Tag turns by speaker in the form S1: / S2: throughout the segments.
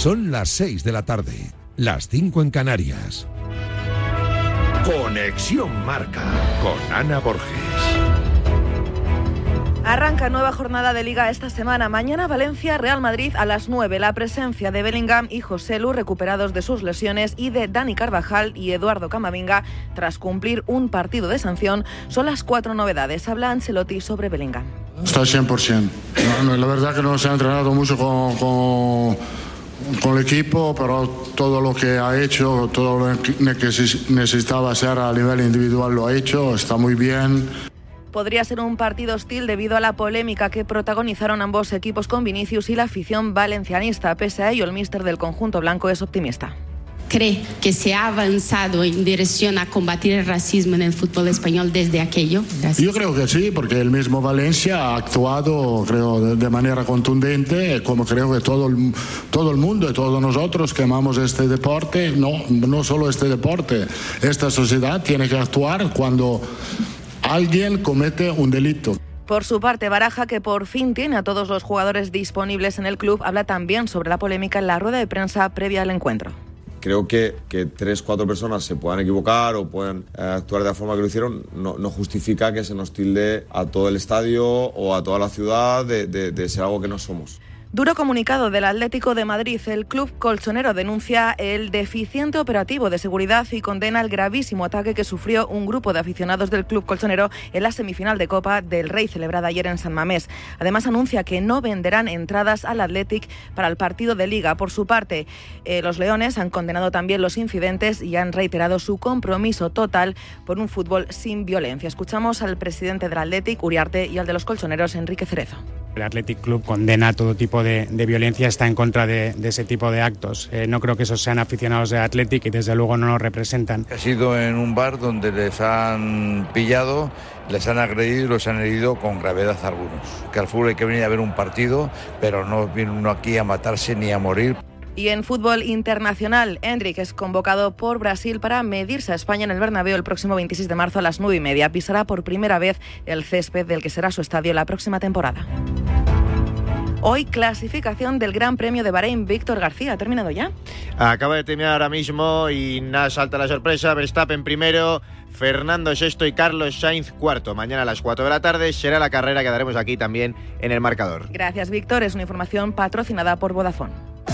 S1: Son las 6 de la tarde, las 5 en Canarias. Conexión Marca con Ana Borges.
S2: Arranca nueva jornada de liga esta semana. Mañana Valencia, Real Madrid a las 9. La presencia de Bellingham y José Lu recuperados de sus lesiones y de Dani Carvajal y Eduardo Camavinga tras cumplir un partido de sanción son las cuatro novedades. Habla Ancelotti sobre Bellingham.
S3: Está 100%. No, la verdad que no se ha entrenado mucho con, con, con, el equipo, pero todo lo que ha hecho, todo lo que necesitaba hacer a nivel individual lo ha hecho, está muy bien.
S2: Podría ser un partido hostil debido a la polémica que protagonizaron ambos equipos con Vinicius y la afición valencianista. Pese a ello, el míster del conjunto blanco es optimista
S4: cree que se ha avanzado en dirección a combatir el racismo en el fútbol español desde aquello?
S3: Yo creo que sí, porque el mismo Valencia ha actuado, creo, de manera contundente, como creo que todo el, todo el mundo y todos nosotros que amamos este deporte, no, no solo este deporte, esta sociedad tiene que actuar cuando alguien comete un delito.
S2: Por su parte, Baraja, que por fin tiene a todos los jugadores disponibles en el club, habla también sobre la polémica en la rueda de prensa previa al encuentro
S5: creo que, que tres, cuatro personas se puedan equivocar o puedan eh, actuar de la forma que lo hicieron, no, no, justifica que se nos tilde a todo el estadio o a toda la ciudad de, de, de ser algo que no somos.
S2: Duro comunicado del Atlético de Madrid. El club colchonero denuncia el deficiente operativo de seguridad y condena el gravísimo ataque que sufrió un grupo de aficionados del club colchonero en la semifinal de Copa del Rey celebrada ayer en San Mamés. Además anuncia que no venderán entradas al Athletic para el partido de Liga. Por su parte, eh, los Leones han condenado también los incidentes y han reiterado su compromiso total por un fútbol sin violencia. Escuchamos al presidente del Athletic, Uriarte, y al de los colchoneros, Enrique Cerezo.
S6: El Athletic Club condena todo tipo de, violencia, está en contra de, ese tipo de actos. Eh, no creo que esos sean aficionados de Athletic y desde luego no nos representan.
S7: Ha sido en un bar donde les han pillado, les han agredido y los han herido con gravedad algunos. Que al fútbol hay que venir a ver un partido, pero no viene uno aquí a matarse ni a morir.
S2: Y en fútbol internacional, Hendrik es convocado por Brasil para medirse a España en el Bernabéu el próximo 26 de marzo a las 9 y media. Pisará por primera vez el césped del que será su estadio la próxima temporada. Hoy clasificación del Gran Premio de Bahrein. Víctor García, ¿ha terminado ya?
S8: Acaba de terminar ahora mismo y nada, salta la sorpresa. Verstappen primero, Fernando sexto y Carlos Sainz cuarto. Mañana a las 4 de la tarde será la carrera que daremos aquí también en el marcador.
S2: Gracias, Víctor. Es una información patrocinada por Vodafone.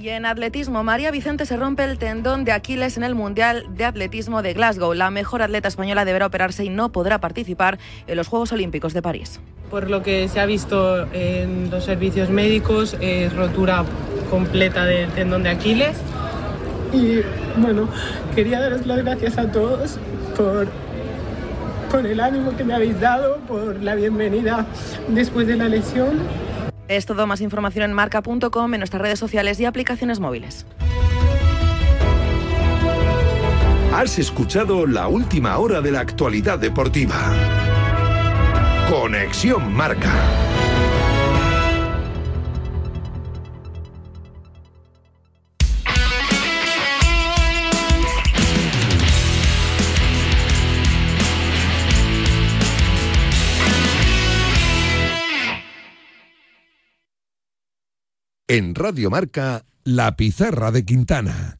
S2: Y en atletismo, María Vicente se rompe el tendón de Aquiles en el Mundial de Atletismo de Glasgow. La mejor atleta española deberá operarse y no podrá participar en los Juegos Olímpicos de París.
S9: Por lo que se ha visto en los servicios médicos, es rotura completa del tendón de Aquiles. Y bueno, quería daros las gracias a todos por, por el ánimo que me habéis dado, por la bienvenida después de la lesión.
S2: Es todo más información en marca.com, en nuestras redes sociales y aplicaciones móviles.
S1: Has escuchado la última hora de la actualidad deportiva. Conexión Marca. En Radio Marca, La Pizarra de Quintana.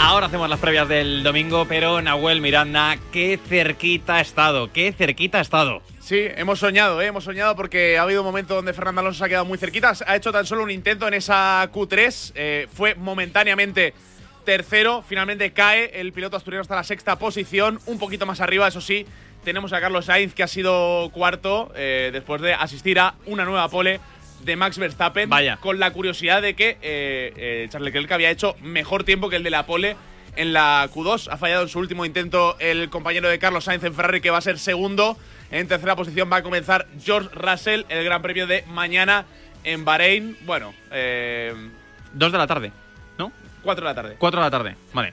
S10: Ahora hacemos las previas del domingo, pero Nahuel Miranda, qué cerquita ha estado, qué cerquita ha estado.
S11: Sí, hemos soñado, ¿eh? hemos soñado porque ha habido un momento donde Fernando Alonso se ha quedado muy cerquita. Ha hecho tan solo un intento en esa Q3, eh, fue momentáneamente tercero. Finalmente cae el piloto asturiano hasta la sexta posición, un poquito más arriba, eso sí. Tenemos a Carlos Sainz, que ha sido cuarto, eh, después de asistir a una nueva pole de Max Verstappen.
S10: Vaya.
S11: Con la curiosidad de que eh, eh, Charles Leclerc había hecho mejor tiempo que el de la pole en la Q2. Ha fallado en su último intento el compañero de Carlos Sainz en Ferrari, que va a ser segundo. En tercera posición va a comenzar George Russell, el Gran Premio de mañana en Bahrein. Bueno, eh,
S10: Dos de la tarde.
S11: 4 de la tarde.
S10: 4 de la tarde, vale.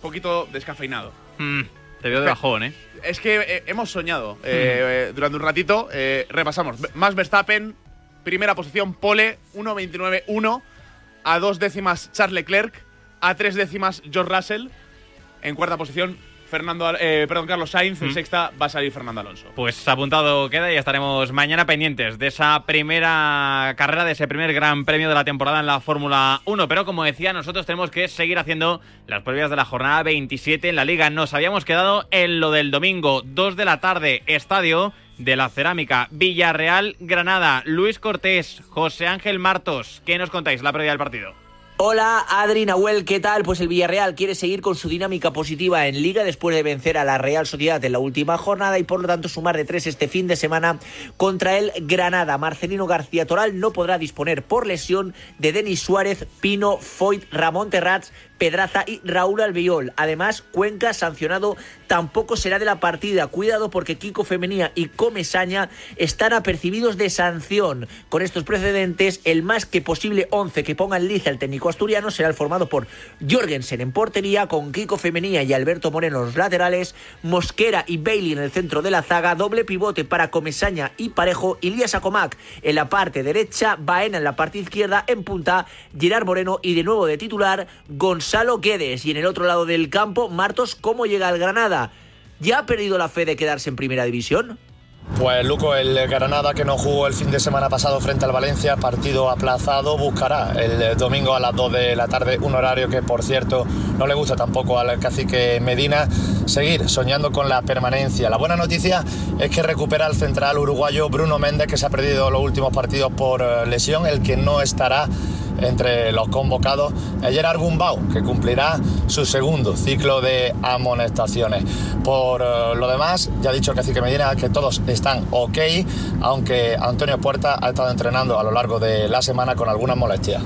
S11: poquito descafeinado.
S10: Mm, Te veo de bajón, ¿eh?
S11: Es que eh, hemos soñado eh, eh, durante un ratito. eh, repasamos. Más Verstappen, primera posición, Pole, 1.29.1. A dos décimas, Charles Leclerc. A tres décimas, George Russell. En cuarta posición, Fernando, eh, perdón, Carlos Sainz. En
S10: Mm.
S11: sexta va a salir Fernando Alonso.
S10: Pues apuntado queda y estaremos mañana pendientes de esa primera carrera, de ese primer gran premio de la temporada en la Fórmula 1. Pero como decía, nosotros tenemos que seguir haciendo las previas de la jornada 27 en la liga. Nos habíamos quedado en lo del domingo, 2 de la tarde, estadio de la Cerámica, Villarreal, Granada. Luis Cortés, José Ángel Martos, ¿qué nos contáis la previa del partido?
S12: Hola, Adri Nahuel, ¿qué tal? Pues el Villarreal quiere seguir con su dinámica positiva en Liga después de vencer a la Real Sociedad en la última jornada y por lo tanto sumar de tres este fin de semana contra el Granada. Marcelino García Toral no podrá disponer por lesión de Denis Suárez, Pino, Foyt, Ramón Terrats, Pedraza y Raúl Albiol. Además, Cuenca sancionado tampoco será de la partida. Cuidado porque Kiko Femenía y Comesaña están apercibidos de sanción. Con estos precedentes, el más que posible 11 que ponga en liza el técnico asturiano será el formado por Jorgensen en portería, con Kiko Femenía y Alberto Moreno en los laterales, Mosquera y Bailey en el centro de la zaga, doble pivote para Comesaña y Parejo, Ilias Acomac en la parte derecha, Baena en la parte izquierda, en punta, Gerard Moreno y de nuevo de titular, Gonzalo Guedes. Y en el otro lado del campo, Martos, ¿cómo llega el Granada? ¿Ya ha perdido la fe de quedarse en primera división?
S13: Pues Luco, el Granada que no jugó el fin de semana pasado frente al Valencia, partido aplazado, buscará el domingo a las 2 de la tarde un horario que por cierto no le gusta tampoco al cacique Medina, seguir soñando con la permanencia. La buena noticia es que recupera el central uruguayo Bruno Méndez que se ha perdido los últimos partidos por eh, lesión, el que no estará entre los convocados es Gerard Gumbau, que cumplirá su segundo ciclo de amonestaciones. Por eh, lo demás, ya ha dicho Cacique Medina que todos están ok, aunque Antonio Puerta ha estado entrenando a lo largo de la semana con algunas molestias.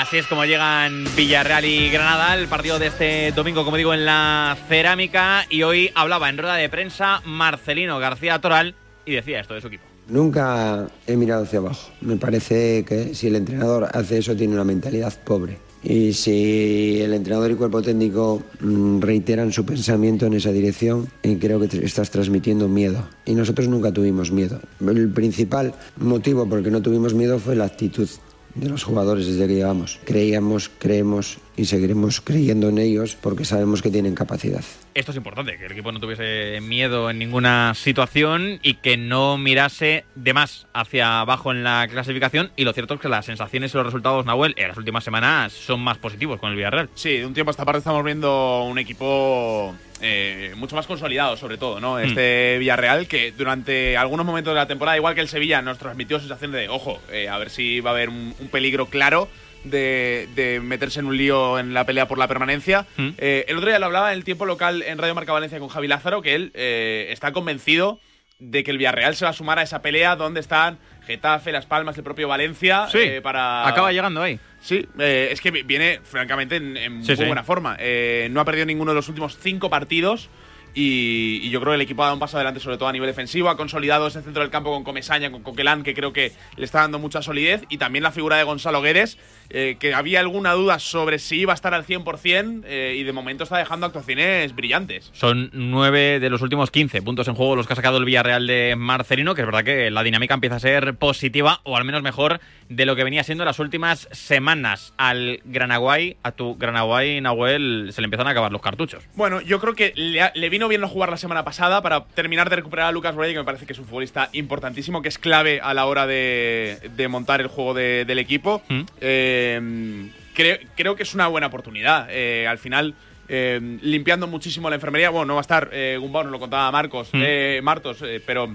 S10: Así es como llegan Villarreal y Granada, el partido de este domingo, como digo, en la cerámica. Y hoy hablaba en rueda de prensa Marcelino García Toral y decía esto de su equipo.
S14: Nunca he mirado hacia abajo. Me parece que si el entrenador hace eso tiene una mentalidad pobre. Y si el entrenador y cuerpo técnico mm, reiteran su pensamiento en esa dirección, eh, creo que estás transmitiendo miedo. Y nosotros nunca tuvimos miedo. El principal motivo por el que no tuvimos miedo fue la actitud de los jugadores desde que llegamos. Creíamos, creemos y seguiremos creyendo en ellos porque sabemos que tienen capacidad.
S10: Esto es importante, que el equipo no tuviese miedo en ninguna situación y que no mirase de más hacia abajo en la clasificación. Y lo cierto es que las sensaciones y los resultados, Nahuel, en las últimas semanas son más positivos con el Villarreal.
S11: Sí, de un tiempo a esta parte estamos viendo un equipo eh, mucho más consolidado, sobre todo, ¿no? Este Villarreal que durante algunos momentos de la temporada, igual que el Sevilla, nos transmitió sensación de, ojo, eh, a ver si va a haber un, un peligro claro de, de meterse en un lío en la pelea por la permanencia. Eh, el otro día lo hablaba en el tiempo local en Radio Marca Valencia con Javi Lázaro, que él eh, está convencido de que el Villarreal se va a sumar a esa pelea donde están Getafe, Las Palmas, el propio Valencia.
S10: Sí,
S11: eh, para
S10: acaba llegando ahí.
S11: Sí, eh, es que vi- viene francamente en, en
S10: Sí,
S11: muy
S10: sí.
S11: buena forma. Eh, no ha perdido ninguno de los últimos cinco partidos. Y, y yo creo que el equipo ha dado un paso adelante, sobre todo a nivel defensivo. Ha consolidado ese centro del campo con Comesaña, con Coquelán, que creo que le está dando mucha solidez. Y también la figura de Gonzalo Guedes, eh, que había alguna duda sobre si iba a estar al 100%. eh, y de momento está dejando actuaciones brillantes.
S10: Son nueve de los últimos 15 puntos en juego los que ha sacado el Villarreal de Marcelino, que es verdad que la dinámica empieza a ser positiva, o al menos mejor de lo que venía siendo las últimas semanas. Al Granaguay, a tu Granaguay, Nahuel, se le empiezan a acabar los cartuchos.
S11: Bueno, yo creo que le vino bien no jugar la semana pasada para terminar de recuperar a Lucas Borelli, que me parece que es un futbolista importantísimo, que es clave a la hora de, de montar el juego de- del equipo. Eh, creo, creo que es una buena oportunidad. Eh, al final, eh, limpiando muchísimo la enfermería. Bueno, no va a estar eh, Gumbau, nos lo contaba Marcos,
S10: Mm.
S11: eh, Martos, pero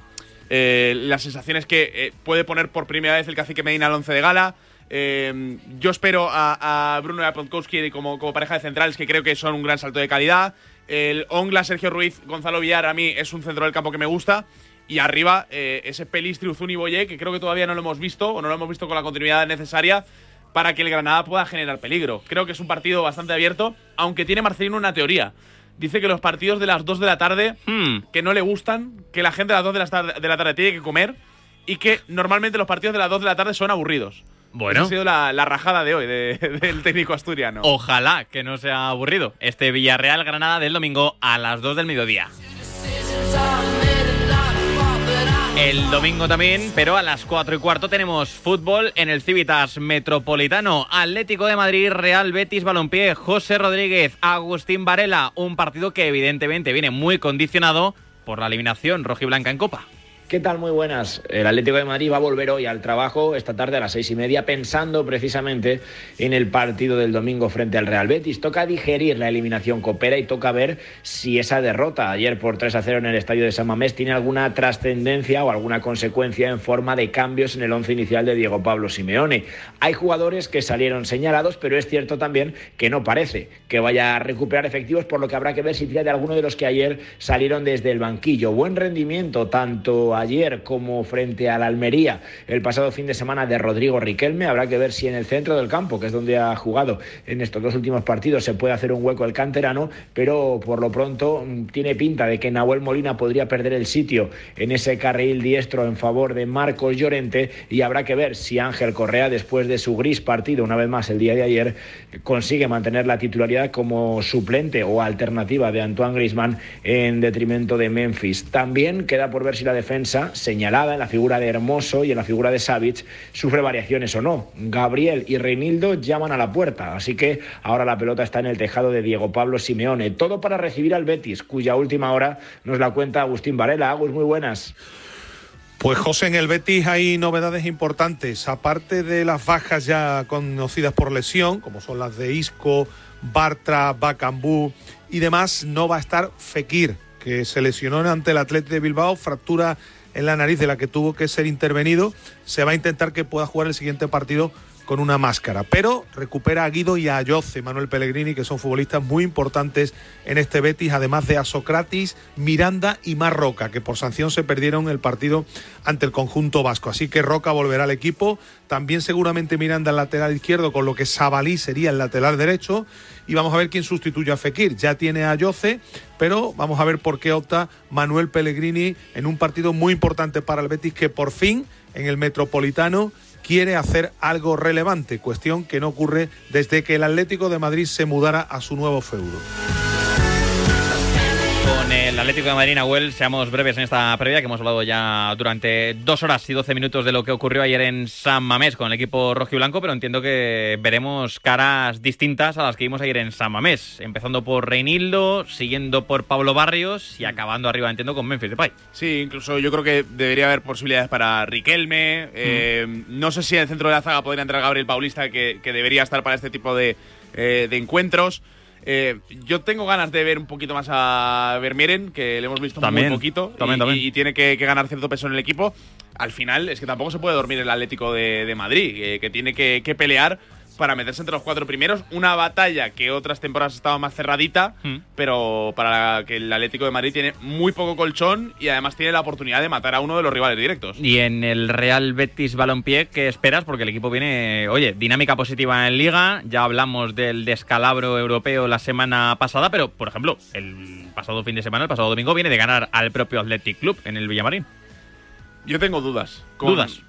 S11: la sensación es que puede poner por primera vez el cacique Medina al once de gala. Eh, yo espero a, a Bruno y a Podkowski como, como pareja de centrales, que creo que son un gran salto de calidad. El Ongla, Sergio Ruiz, Gonzalo Villar, a mí es un centro del campo que me gusta. Y arriba, eh, ese Pelistri, Uzuni y Boye, que creo que todavía no lo hemos visto, o no lo hemos visto con la continuidad necesaria para que el Granada pueda generar peligro. Creo que es un partido bastante abierto, aunque tiene Marcelino una teoría. Dice que los partidos de las 2 de la tarde, que no le gustan, que la gente a las 2 de la, tarde, de la tarde tiene que comer, y que normalmente los partidos de las 2 de la tarde son aburridos.
S10: Bueno.
S11: Esa ha sido la, la rajada de hoy de- del técnico asturiano.
S10: Ojalá que no sea aburrido. Este Villarreal Granada del domingo a las 2 del mediodía. El domingo también, pero a las 4 y cuarto tenemos fútbol en el Civitas Metropolitano. Atlético de Madrid, Real Betis Balompié, José Rodríguez, Agustín Varela. Un partido que evidentemente viene muy condicionado por la eliminación rojiblanca en Copa.
S15: ¿Qué tal? Muy buenas. El Atlético de Madrid va a volver hoy al trabajo esta tarde a las seis y media pensando precisamente en el partido del domingo frente al Real Betis. Toca digerir la eliminación copera y toca ver si esa derrota ayer por 3 a 0 en el estadio de San Mamés tiene alguna trascendencia o alguna consecuencia en forma de cambios en el once inicial de Diego Pablo Simeone. Hay jugadores que salieron señalados, pero es cierto también que no parece que vaya a recuperar efectivos, por lo que habrá que ver si tira de alguno de los que ayer salieron desde el banquillo. Buen rendimiento tanto ayer como frente al Almería el pasado fin de semana de Rodrigo Riquelme. Habrá que ver si en el centro del campo, que es donde ha jugado en estos dos últimos partidos, se puede hacer un hueco el canterano, pero por lo pronto mm, tiene pinta de que Nahuel Molina podría perder el sitio en ese carril diestro en favor de Marcos Llorente y habrá que ver si Ángel Correa, después de su gris partido una vez más el día de ayer, consigue mantener la titularidad como suplente o alternativa de Antoine Griezmann en detrimento de Memphis. También queda por ver si la defensa, señalada en la figura de Hermoso y en la figura de Savic, sufre variaciones o no. Gabriel y Reinildo llaman a la puerta, así que ahora la pelota está en el tejado de Diego Pablo Simeone. Todo para recibir al Betis, cuya última hora nos la cuenta Agustín Varela. Agus, muy buenas.
S16: Pues José, en el Betis hay novedades importantes. Aparte de las bajas ya conocidas por lesión, como son las de Isco, Bartra, Bacambú y demás, no va a estar Fekir, que se lesionó ante el Athletic de Bilbao, fractura en la nariz de la que tuvo que ser intervenido. Se va a intentar que pueda jugar el siguiente partido con una máscara. Pero recupera a Guido y a Ayoce, Manuel Pellegrini, que son futbolistas muy importantes en este Betis, además de a Socratis, Miranda y Marroca, que por sanción se perdieron el partido ante el conjunto vasco. Así que Roca volverá al equipo. También seguramente Miranda al lateral izquierdo, con lo que Sabalí sería el lateral derecho. Y vamos a ver quién sustituye a Fekir. Ya tiene a Ayoce, pero vamos a ver por qué opta Manuel Pellegrini en un partido muy importante para el Betis, que por fin en el Metropolitano quiere hacer algo relevante, cuestión que no ocurre desde que el Atlético de Madrid se mudara a su nuevo feudo.
S10: Atlético de Madrid, Nahuel, seamos breves en esta previa, que hemos hablado ya durante dos horas y doce minutos de lo que ocurrió ayer en San Mamés con el equipo rojiblanco, pero entiendo que veremos caras distintas a las que vimos ayer en San Mamés, empezando por Reinildo, siguiendo por Pablo Barrios y acabando arriba, entiendo, con Memphis Depay.
S11: Sí, incluso yo creo que debería haber posibilidades para Riquelme. eh, No sé si en el centro de la zaga podría entrar Gabriel Paulista, que, que debería estar para este tipo de, eh, de encuentros. Eh, yo tengo ganas de ver un poquito más a Vermieren, que le hemos visto
S10: También,
S11: muy poquito
S10: también,
S11: y,
S10: también.
S11: y tiene que, que ganar cierto peso en el equipo. Al final es que tampoco se puede dormir el Atlético de, de Madrid, eh, que tiene que, que pelear para meterse entre los cuatro primeros. Una batalla que otras temporadas estaba más cerradita,
S10: Hmm.
S11: pero para que el Atlético de Madrid tiene muy poco colchón y además tiene la oportunidad de matar a uno de los rivales directos.
S10: Y en el Real Betis Balompié, ¿qué esperas? Porque el equipo viene, oye, dinámica positiva en Liga. Ya hablamos del descalabro europeo la semana pasada, pero, por ejemplo, el pasado fin de semana, el pasado domingo, viene de ganar al propio Athletic Club en el Villamarín.
S11: Yo tengo dudas. con-
S10: ¿Dudas?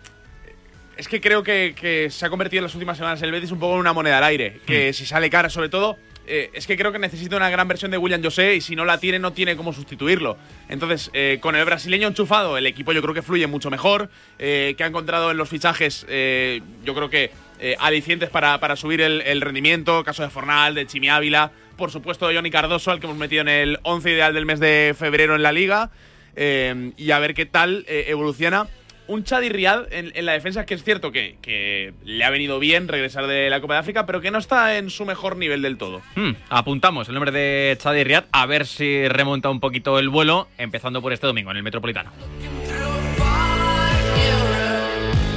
S11: Es que creo que, que se ha convertido en las últimas semanas el Betis un poco en una moneda al aire. Que si sale cara, sobre todo, eh, es que creo que necesita una gran versión de William José y si no la tiene, no tiene cómo sustituirlo. Entonces, eh, con el brasileño enchufado, el equipo yo creo que fluye mucho mejor. eh, que ha encontrado en los fichajes, yo creo que alicientes para, para subir el, el rendimiento. Caso de Fornal, de Chimi Ávila. Por supuesto, de Johnny Cardoso, al que hemos metido en el 11 ideal del mes de febrero en la liga. y a ver qué tal evoluciona un Chadi Riad en, la defensa que es cierto que, le ha venido bien regresar de la Copa de África, pero que no está en su mejor nivel del todo.
S10: Hmm, apuntamos el nombre de Chadi Riad, a ver si remonta un poquito el vuelo, empezando por este domingo en el Metropolitano.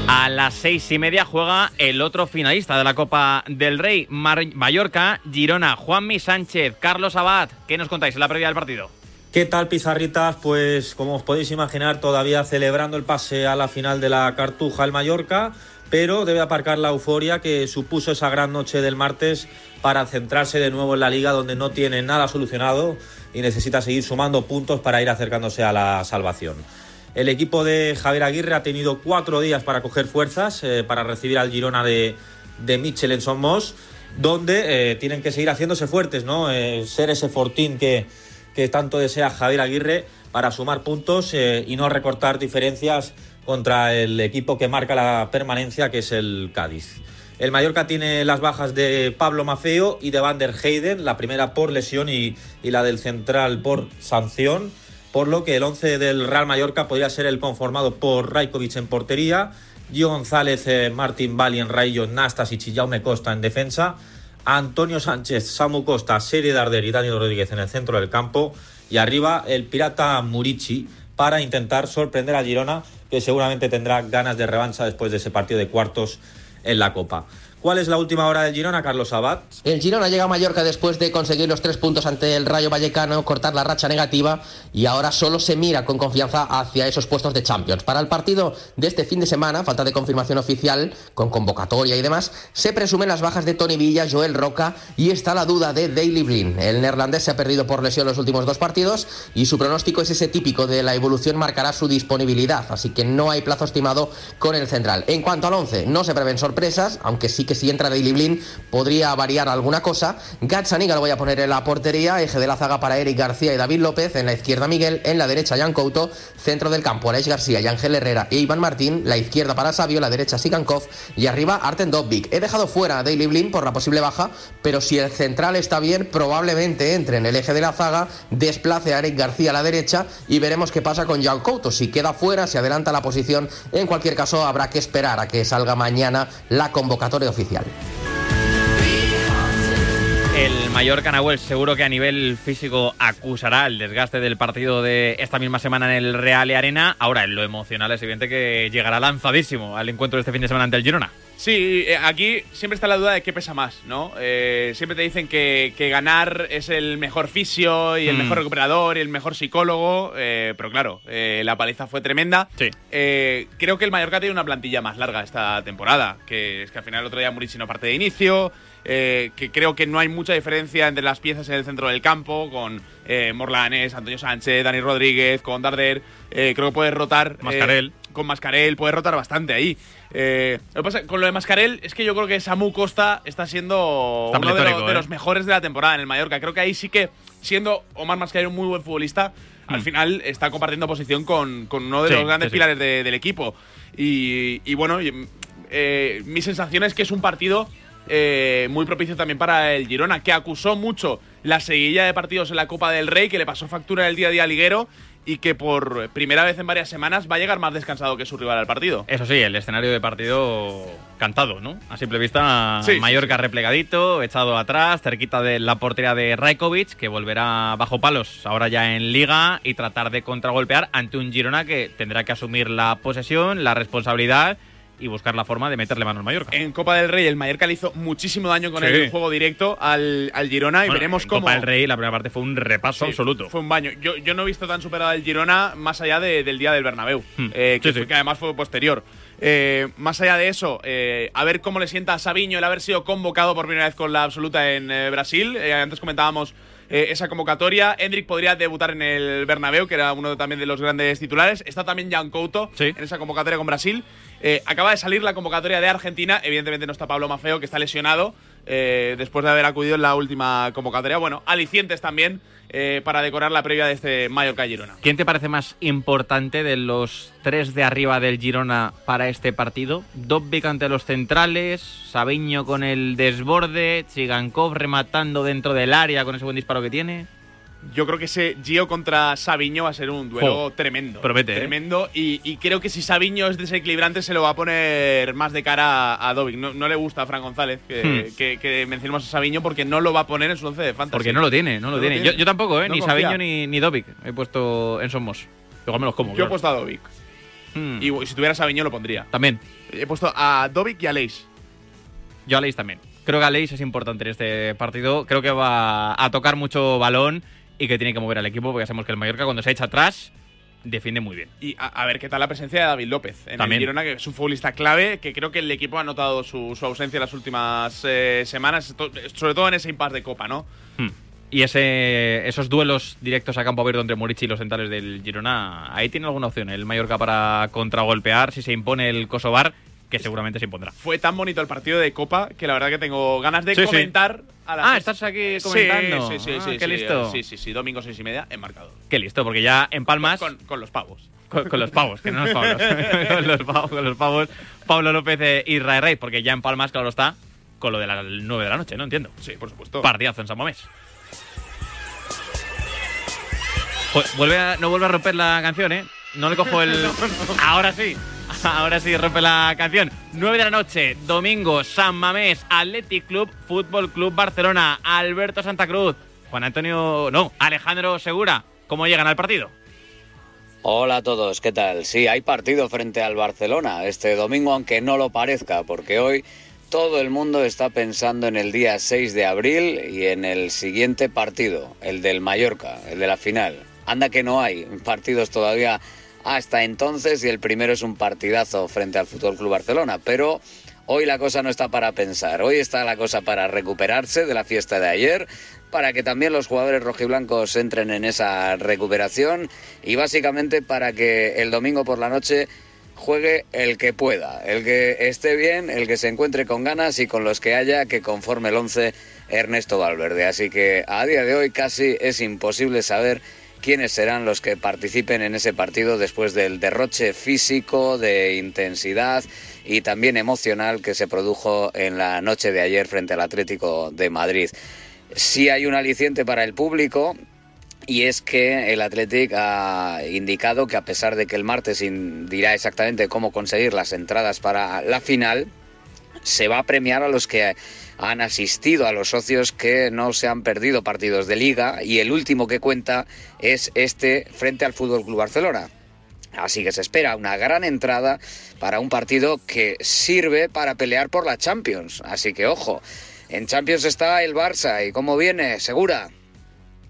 S10: A las seis y media juega el otro finalista de la Copa del Rey, Mallorca, Girona, Juanmi Sánchez, Carlos Abad. ¿Qué nos contáis en la previa del partido?
S17: ¿Qué tal, pizarritas? Pues como os podéis imaginar, todavía celebrando el pase a la final de la Cartuja el Mallorca, pero debe aparcar la euforia que supuso esa gran noche del martes para centrarse de nuevo en la liga donde no tiene nada solucionado y necesita seguir sumando puntos para ir acercándose a la salvación. El equipo de Javier Aguirre ha tenido cuatro días para coger fuerzas, eh, para recibir al Girona de, de Mitchell en Somos, donde eh, tienen que seguir haciéndose fuertes, ¿no? Eh, ser ese fortín que, que tanto desea Javier Aguirre para sumar puntos eh, y no recortar diferencias contra el equipo que marca la permanencia, que es el Cádiz. El Mallorca tiene las bajas de Pablo Mafeo y de Van der Heyden, la primera por lesión y, la del central por sanción, por lo que el 11 del Real Mallorca podría ser el conformado por Rajkovic en portería, Gio González, eh, Martín Bali en Rayo, Nastasic y Jaume Costa en defensa, Antonio Sánchez, Samu Costa, Serie Darder y Daniel Rodríguez en el centro del campo y arriba el pirata Murici para intentar sorprender a Girona que seguramente tendrá ganas de revancha después de ese partido de cuartos en la Copa. ¿Cuál es la última hora del Girona, Carlos Abad?
S18: El Girona llega a Mallorca después de conseguir los tres puntos ante el Rayo Vallecano, cortar la racha negativa y ahora solo se mira con confianza hacia esos puestos de Champions. Para el partido de este fin de semana, falta de confirmación oficial, con convocatoria y demás, se presumen las bajas de Tony Villa, Joel Roca y está la duda de Daily Blin. El neerlandés se ha perdido por lesión los últimos dos partidos y su pronóstico es ese típico de la evolución marcará su disponibilidad, así que no hay plazo estimado con el central. En cuanto al 11, no se prevén sorpresas, aunque sí que si entra Daily Blin podría variar alguna cosa. Gazzaniga lo voy a poner en la portería, eje de la zaga para Eric García y David López, en la izquierda Miguel, en la derecha Jan Couto, centro del campo Aleix García y Ángel Herrera e Iván Martín, la izquierda para Sabio, la derecha Sigankov y arriba Arten Dobbik. He dejado fuera a Daily Blin por la posible baja, pero si el central está bien, probablemente entre en el eje de la zaga, desplace a Eric García a la derecha y veremos qué pasa con Jan Couto. Si queda fuera, se adelanta la posición. En cualquier caso, habrá que esperar a que salga mañana la convocatoria oficial oficial.
S10: El Mallorca Nahuel seguro que a nivel físico acusará el desgaste del partido de esta misma semana en el Real y Arena. Ahora, en lo emocional es evidente que llegará lanzadísimo al encuentro de este fin de semana ante el Girona.
S11: Sí, eh, aquí siempre está la duda de qué pesa más, ¿no? Eh, siempre te dicen que, que ganar es el mejor fisio y el
S10: Mm.
S11: mejor recuperador y el mejor psicólogo, eh, pero claro, eh, la paliza fue tremenda. Eh, creo que el Mallorca tiene una plantilla más larga esta temporada, que es que al final el otro día Murici no parte de inicio, eh, que creo que no hay mucha diferencia entre las piezas en el centro del campo, con eh, Morlanes, Antonio Sánchez, Dani Rodríguez, con Darder, eh, creo que puedes rotar. eh,
S10: Mascarell.
S11: con Mascarel, puede rotar bastante ahí. Lo que pasa con lo de Mascarel es que yo creo que Samu Costa está siendo
S10: Está
S11: uno de, los, de los mejores de la temporada en el Mallorca. Creo que ahí sí que, siendo Omar Mascarel un muy buen futbolista, al
S10: Mm.
S11: final está compartiendo posición con, con uno de
S10: Sí,
S11: los grandes
S10: sí, sí.
S11: pilares de- del equipo. Y, y bueno, eh, mi sensación es que es un partido eh, muy propicio también para el Girona, que acusó mucho la seguilla de partidos en la Copa del Rey, que le pasó factura el día a día liguero y que por primera vez en varias semanas va a llegar más descansado que su rival al partido.
S10: Eso sí, el escenario de partido cantado, ¿no? A simple vista,
S11: Sí, sí,
S10: Mallorca replegadito, echado atrás, cerquita de la portería de Rajkovic, que volverá bajo palos ahora ya en Liga y tratar de contragolpear ante un Girona que tendrá que asumir la posesión, la responsabilidad y buscar la forma de meterle mano al Mallorca.
S11: En Copa del Rey el Mallorca le hizo muchísimo daño con
S10: Sí.
S11: el juego directo al, al Girona y
S10: Bueno,
S11: veremos
S10: en
S11: cómo.
S10: Copa del Rey la primera parte fue un repaso
S11: Sí,
S10: absoluto.
S11: Fue un baño. Yo, yo no he visto tan superado el Girona más allá de- del día del Bernabéu,
S10: Hmm.
S11: eh, que,
S10: Sí,
S11: fue-
S10: sí.
S11: que además fue posterior. Eh, más allá de eso, eh, a ver cómo le sienta a Sabiño el haber sido convocado por primera vez con la absoluta en eh, Brasil. Antes comentábamos eh, esa convocatoria. Hendrik podría debutar en el Bernabéu, que era uno también de los grandes titulares. Está también Jan Couto en esa convocatoria con Brasil. Eh, acaba de salir la convocatoria de Argentina. Evidentemente no está Pablo Mafeo, que está lesionado eh, después de haber acudido en la última convocatoria. Bueno, alicientes también eh, para decorar la previa de este Mallorca Girona.
S10: ¿Quién te parece más importante de los tres de arriba del Girona para este partido? Dobbik ante los centrales, Sabiño con el desborde, Chigankov rematando dentro del área con ese buen disparo que tiene.
S11: Yo creo que ese Gio contra Sabiño va a ser un duelo tremendo.
S10: promete, ¿eh?
S11: Tremendo. Y, y creo que si Sabiño es desequilibrante, se lo va a poner más de cara a, a Dovic. No, no le gusta a Fran González que,
S10: Hmm.
S11: que- que mencionemos a Sabiño porque no lo va a poner en su once de fantasy.
S10: Porque no lo tiene, no lo
S11: No
S10: tiene.
S11: tiene.
S10: Yo, yo tampoco, ¿eh?
S11: No
S10: ni
S11: confía.
S10: Sabiño ni, ni Dobbik he puesto en Somos. Igual me los como.
S11: Yo he puesto a Dovic.
S10: Hmm.
S11: Y si tuviera Sabiño lo pondría.
S10: También.
S11: He puesto a Dovic y a Leis.
S10: Yo a Leis también. Creo que a Leis es importante en este partido. Creo que va a tocar mucho balón y que tiene que mover al equipo porque sabemos que el Mallorca cuando se echa atrás defiende muy bien.
S11: Y a, a ver qué tal la presencia de David López en
S10: También.
S11: el Girona, que es un futbolista clave, que creo que el equipo ha notado su, su ausencia en las últimas eh, semanas, to- sobre todo en ese impasse de Copa, ¿no?
S10: Hmm. Y ese, esos duelos directos a campo abierto entre Murici y los centrales del Girona, ahí tiene alguna opción el Mallorca para contragolpear si se impone el Kosovar, que seguramente se impondrá.
S11: Fue tan bonito el partido de Copa que la verdad que tengo ganas de
S10: Sí, sí.
S11: comentar a las
S10: Ah, estás aquí comentando.
S11: Sí, sí,
S10: Ah,
S11: sí.
S10: qué listo.
S11: Sí, sí, sí. Domingo seis y media en marcador.
S10: Qué listo, porque ya en Palmas...
S11: Con, con los pavos.
S10: Con, con los pavos, que no los pavos. con los pavos, con los pavos. Pablo López e Israel Rey, porque ya en Palmas, claro está, con lo de las 9 de la noche, ¿no? Entiendo.
S11: Sí, por supuesto.
S10: Partidazo en San Mamés. Vuelve a- no vuelve a romper la canción, ¿eh? No le cojo el... Ahora sí. Ahora sí rompe la canción. 9 de la noche, domingo, San Mamés, Athletic Club, Fútbol Club Barcelona, Alberto Santa Cruz, Juan Antonio... No, Alejandro Segura. ¿Cómo llegan al partido?
S19: Hola a todos, ¿qué tal? Sí, hay partido frente al Barcelona este domingo, aunque no lo parezca, porque hoy todo el mundo está pensando en el día 6 de abril y en el siguiente partido, el del Mallorca, el de la final. Anda que no hay partidos todavía hasta entonces y el primero es un partidazo frente al Fútbol Club Barcelona, pero hoy la cosa no está para pensar, hoy está la cosa para recuperarse de la fiesta de ayer, para que también los jugadores rojiblancos entren en esa recuperación y básicamente para que el domingo por la noche juegue el que pueda, el que esté bien, el que se encuentre con ganas y con los que haya que conforme el 11 Ernesto Valverde. Así que a día de hoy casi es imposible saber quiénes serán los que participen en ese partido después del derroche físico, de intensidad y también emocional que se produjo en la noche de ayer frente al Atlético de Madrid. Sí hay un aliciente para el público, y es que el Athletic ha indicado que a pesar de que el martes dirá exactamente cómo conseguir las entradas para la final, se va a premiar a los que han asistido, a los socios que no se han perdido partidos de liga y el último que cuenta es este frente al Fútbol Club Barcelona. Así que se espera una gran entrada para un partido que sirve para pelear por la Champions. Así que ojo, en Champions está el Barça y cómo viene, segura.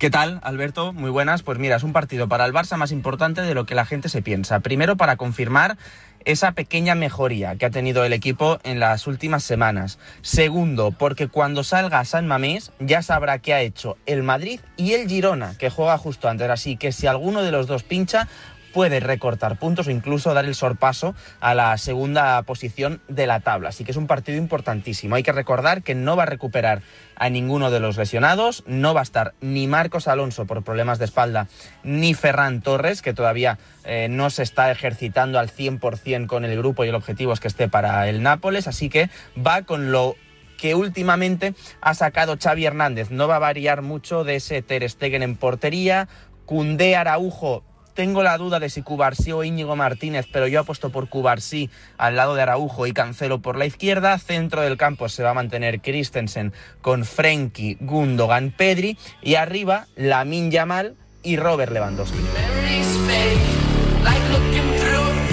S20: ¿Qué tal, Alberto? Muy buenas. Pues mira, es un partido para el Barça más importante de lo que la gente se piensa. Primero, para confirmar esa pequeña mejoría que ha tenido el equipo en las últimas semanas. Segundo, porque cuando salga San Mamés ya sabrá qué ha hecho el Madrid y el Girona, que juega justo antes. Así que si alguno de los dos pincha, puede recortar puntos o incluso dar el sorpaso a la segunda posición de la tabla. Así que es un partido importantísimo. Hay que recordar que no va a recuperar a ninguno de los lesionados, no va a estar ni Marcos Alonso por problemas de espalda, ni Ferran Torres, que todavía eh, no se está ejercitando al 100% con el grupo y el objetivo es que esté para el Nápoles. Así que va con lo que últimamente ha sacado Xavi Hernández. No va a variar mucho de ese Ter Stegen en portería. Cundé Araujo tengo la duda de si Cubarsí o Íñigo Martínez, pero yo apuesto por Cubarsí al lado de Araujo y Cancelo por la izquierda. Centro del campo se va a mantener Christensen con Frenkie, Gundogan, Pedri. Y arriba, Lamin Yamal y Robert Lewandowski.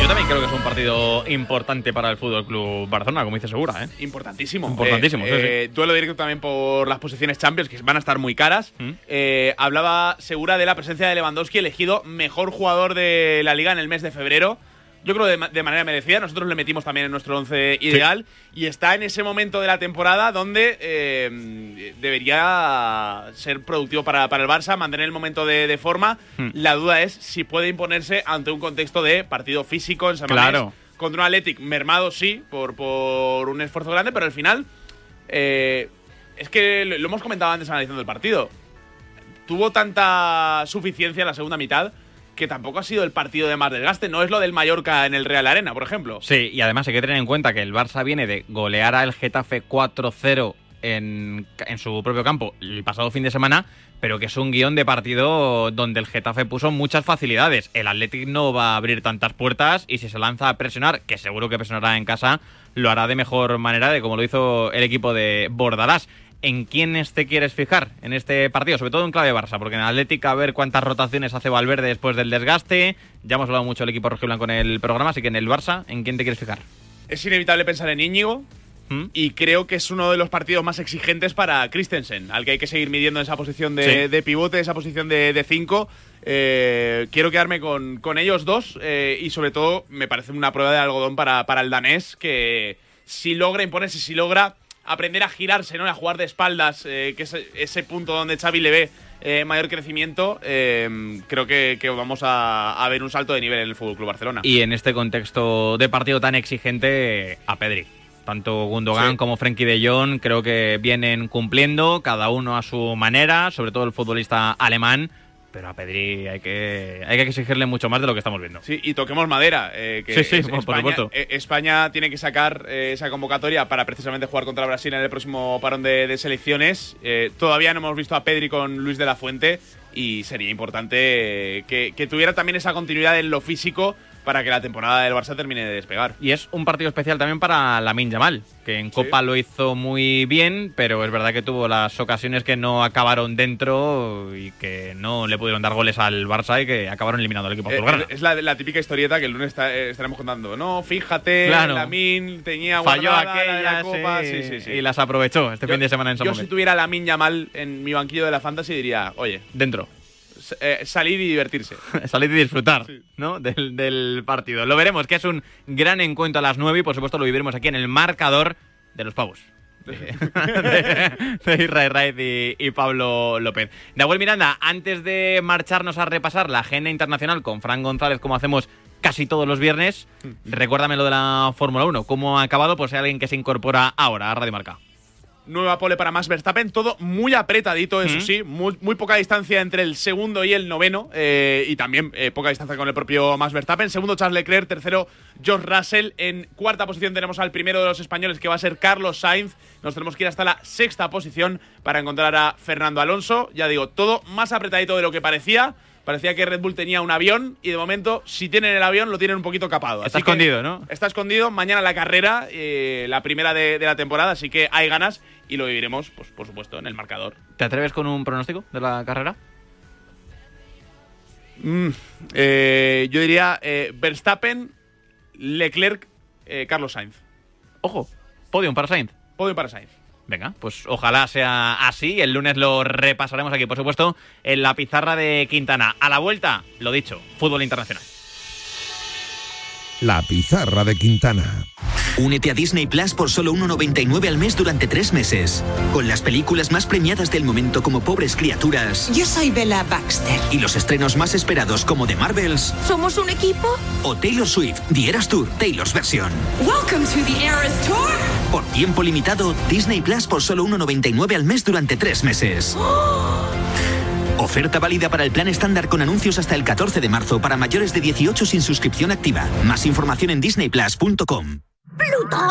S10: También creo que es un partido importante para el Fútbol Club Barcelona, como dice Segura, ¿eh?
S11: Importantísimo.
S10: Importantísimo,
S11: Eh,
S10: sí, sí.
S11: eh, Duelo directo también por las posiciones Champions, que van a estar muy caras. Eh, hablaba Segura de la presencia de Lewandowski, elegido mejor jugador de la liga en el mes de febrero. Yo creo de, de manera merecida. Nosotros le metimos también en nuestro once ideal. Y está en ese momento de la temporada donde eh, debería ser productivo para, para el Barça, mantener el momento de, de forma.
S10: Hmm.
S11: La duda es si puede imponerse ante un contexto de partido físico en San Mamés,
S10: Claro.
S11: contra un Athletic mermado, sí, por, por un esfuerzo grande, pero al final eh, es que lo, lo hemos comentado antes analizando el partido. Tuvo tanta suficiencia en la segunda mitad que tampoco ha sido el partido de más desgaste. No es lo del Mallorca en el Real Arena, por ejemplo.
S10: Sí, y además hay que tener en cuenta que el Barça viene de golear al Getafe 4-0 en, en su propio campo el pasado fin de semana, pero que es un guion de partido donde el Getafe puso muchas facilidades. El Athletic no va a abrir tantas puertas y si se lanza a presionar, que seguro que presionará en casa, lo hará de mejor manera de como lo hizo el equipo de Bordalás. ¿En quiénes te quieres fijar en este partido? Sobre todo en clave Barça, porque en Athletic a ver cuántas rotaciones hace Valverde después del desgaste. Ya hemos hablado mucho del equipo rojiblanco en el programa, así que en el Barça, ¿en quién te quieres fijar?
S11: Es inevitable pensar en Íñigo. Y creo que es uno de los partidos más exigentes para Christensen, al que hay que seguir midiendo esa posición de,
S10: Sí.
S11: de pivote, esa posición de 5. quiero quedarme con, con ellos dos eh, y sobre todo me parece una prueba de algodón para, para el danés que si logra imponerse, si logra aprender a girarse, ¿no? A jugar de espaldas, eh, que es ese punto donde Xavi le ve eh, mayor crecimiento, eh, creo que, que vamos a, a ver un salto de nivel en el Fútbol Club Barcelona.
S10: Y en este contexto de partido tan exigente, a Pedri. Tanto Gundogan
S11: Sí.
S10: como Frenkie de Jong creo que vienen cumpliendo, cada uno a su manera, sobre todo el futbolista alemán. Pero a Pedri hay que, hay que exigirle mucho más de lo que estamos viendo.
S11: Sí, y toquemos madera. eh, que
S10: Sí, sí,
S11: es-
S10: por
S11: España,
S10: supuesto.
S11: eh, España tiene que sacar eh, esa convocatoria para precisamente jugar contra Brasil en el próximo parón de, de selecciones. Eh, todavía no hemos visto a Pedri con Luis de la Fuente y sería importante eh, que, que tuviera también esa continuidad en lo físico para que la temporada del Barça termine de despegar.
S10: Y es un partido especial también para Lamin Yamal, que en Copa lo hizo muy bien, pero es verdad que tuvo las ocasiones que no acabaron dentro y que no le pudieron dar goles al Barça y que acabaron eliminando al equipo
S11: Eh,
S10: azulgrana.
S11: es la, la típica historieta que el lunes está- eh, estaremos contando. No, fíjate,
S10: Claro.
S11: Lamin tenía
S10: Falló
S11: la la
S10: aquella,
S11: Copa.
S10: sí,
S11: Sí, sí, sí.
S10: y las aprovechó este
S11: Yo-
S10: fin de semana en San
S11: Yo si tuviera la Minya mal en mi banquillo de la Fantasy diría, oye,
S10: Dentro.
S11: Eh, salir y divertirse.
S10: salir y disfrutar ¿no? del, del partido. Lo veremos, que es un gran encuentro a las 9 y por supuesto lo viviremos aquí en el marcador de los pavos. de, de Israel Raiz y, y Pablo López. Nahuel Miranda, antes de marcharnos a repasar la agenda internacional con Fran González, como hacemos casi todos los viernes, recuérdame lo de la Fórmula 1. ¿Cómo ha acabado? Pues hay alguien que se incorpora ahora a Radio Marca.
S11: Nueva pole para Max Verstappen, todo muy apretadito, eso
S10: Mm.
S11: sí, muy, muy poca distancia entre el segundo y el noveno, eh, y también eh, poca distancia con el propio Max Verstappen. Segundo Charles Leclerc, tercero George Russell. En cuarta posición tenemos al primero de los españoles, que va a ser Carlos Sainz. Nos tenemos que ir hasta la sexta posición para encontrar a Fernando Alonso. Ya digo, todo más apretadito de lo que parecía. Parecía que Red Bull tenía un avión y de momento, si tienen el avión, lo tienen un poquito capado.
S10: Está
S11: Así
S10: escondido, ¿no?
S11: Está escondido. Mañana la carrera, eh, la primera de, de la temporada, así que hay ganas y lo viviremos, pues por supuesto, en el marcador.
S10: ¿Te atreves con un pronóstico de la carrera?
S11: Mm, eh, yo diría eh, Verstappen, Leclerc, eh, Carlos Sainz.
S10: Ojo, podium para Sainz.
S11: Podium para Sainz.
S10: Venga, pues ojalá sea así. El lunes lo repasaremos aquí, por supuesto, en la pizarra de Quintana. A la vuelta, lo dicho, fútbol internacional.
S1: La pizarra de Quintana.
S21: Únete a Disney Plus por solo 1,99 al mes durante tres meses. Con las películas más premiadas del momento como Pobres Criaturas.
S22: Yo soy Bella Baxter.
S21: Y los estrenos más esperados como The Marvels
S22: ¿Somos un equipo?
S21: o Taylor Swift, The Eras Tour, Taylor's versión.
S22: Welcome to the Eras Tour.
S21: Por tiempo limitado, Disney Plus por solo 1,99 al mes durante tres meses. Oferta válida para el plan estándar con anuncios hasta el 14 de marzo para mayores de 18 sin suscripción activa. Más información en disneyplus.com.
S22: ¿Plutón?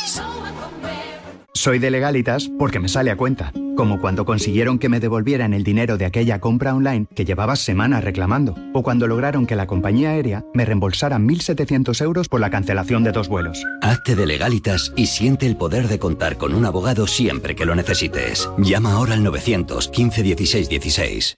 S23: Soy de legalitas porque me sale a cuenta, como cuando consiguieron que me devolvieran el dinero de aquella compra online que llevaba semanas reclamando, o cuando lograron que la compañía aérea me reembolsara 1.700 euros por la cancelación de dos vuelos.
S24: Hazte de legalitas y siente el poder de contar con un abogado siempre que lo necesites. Llama ahora al 915 16 16.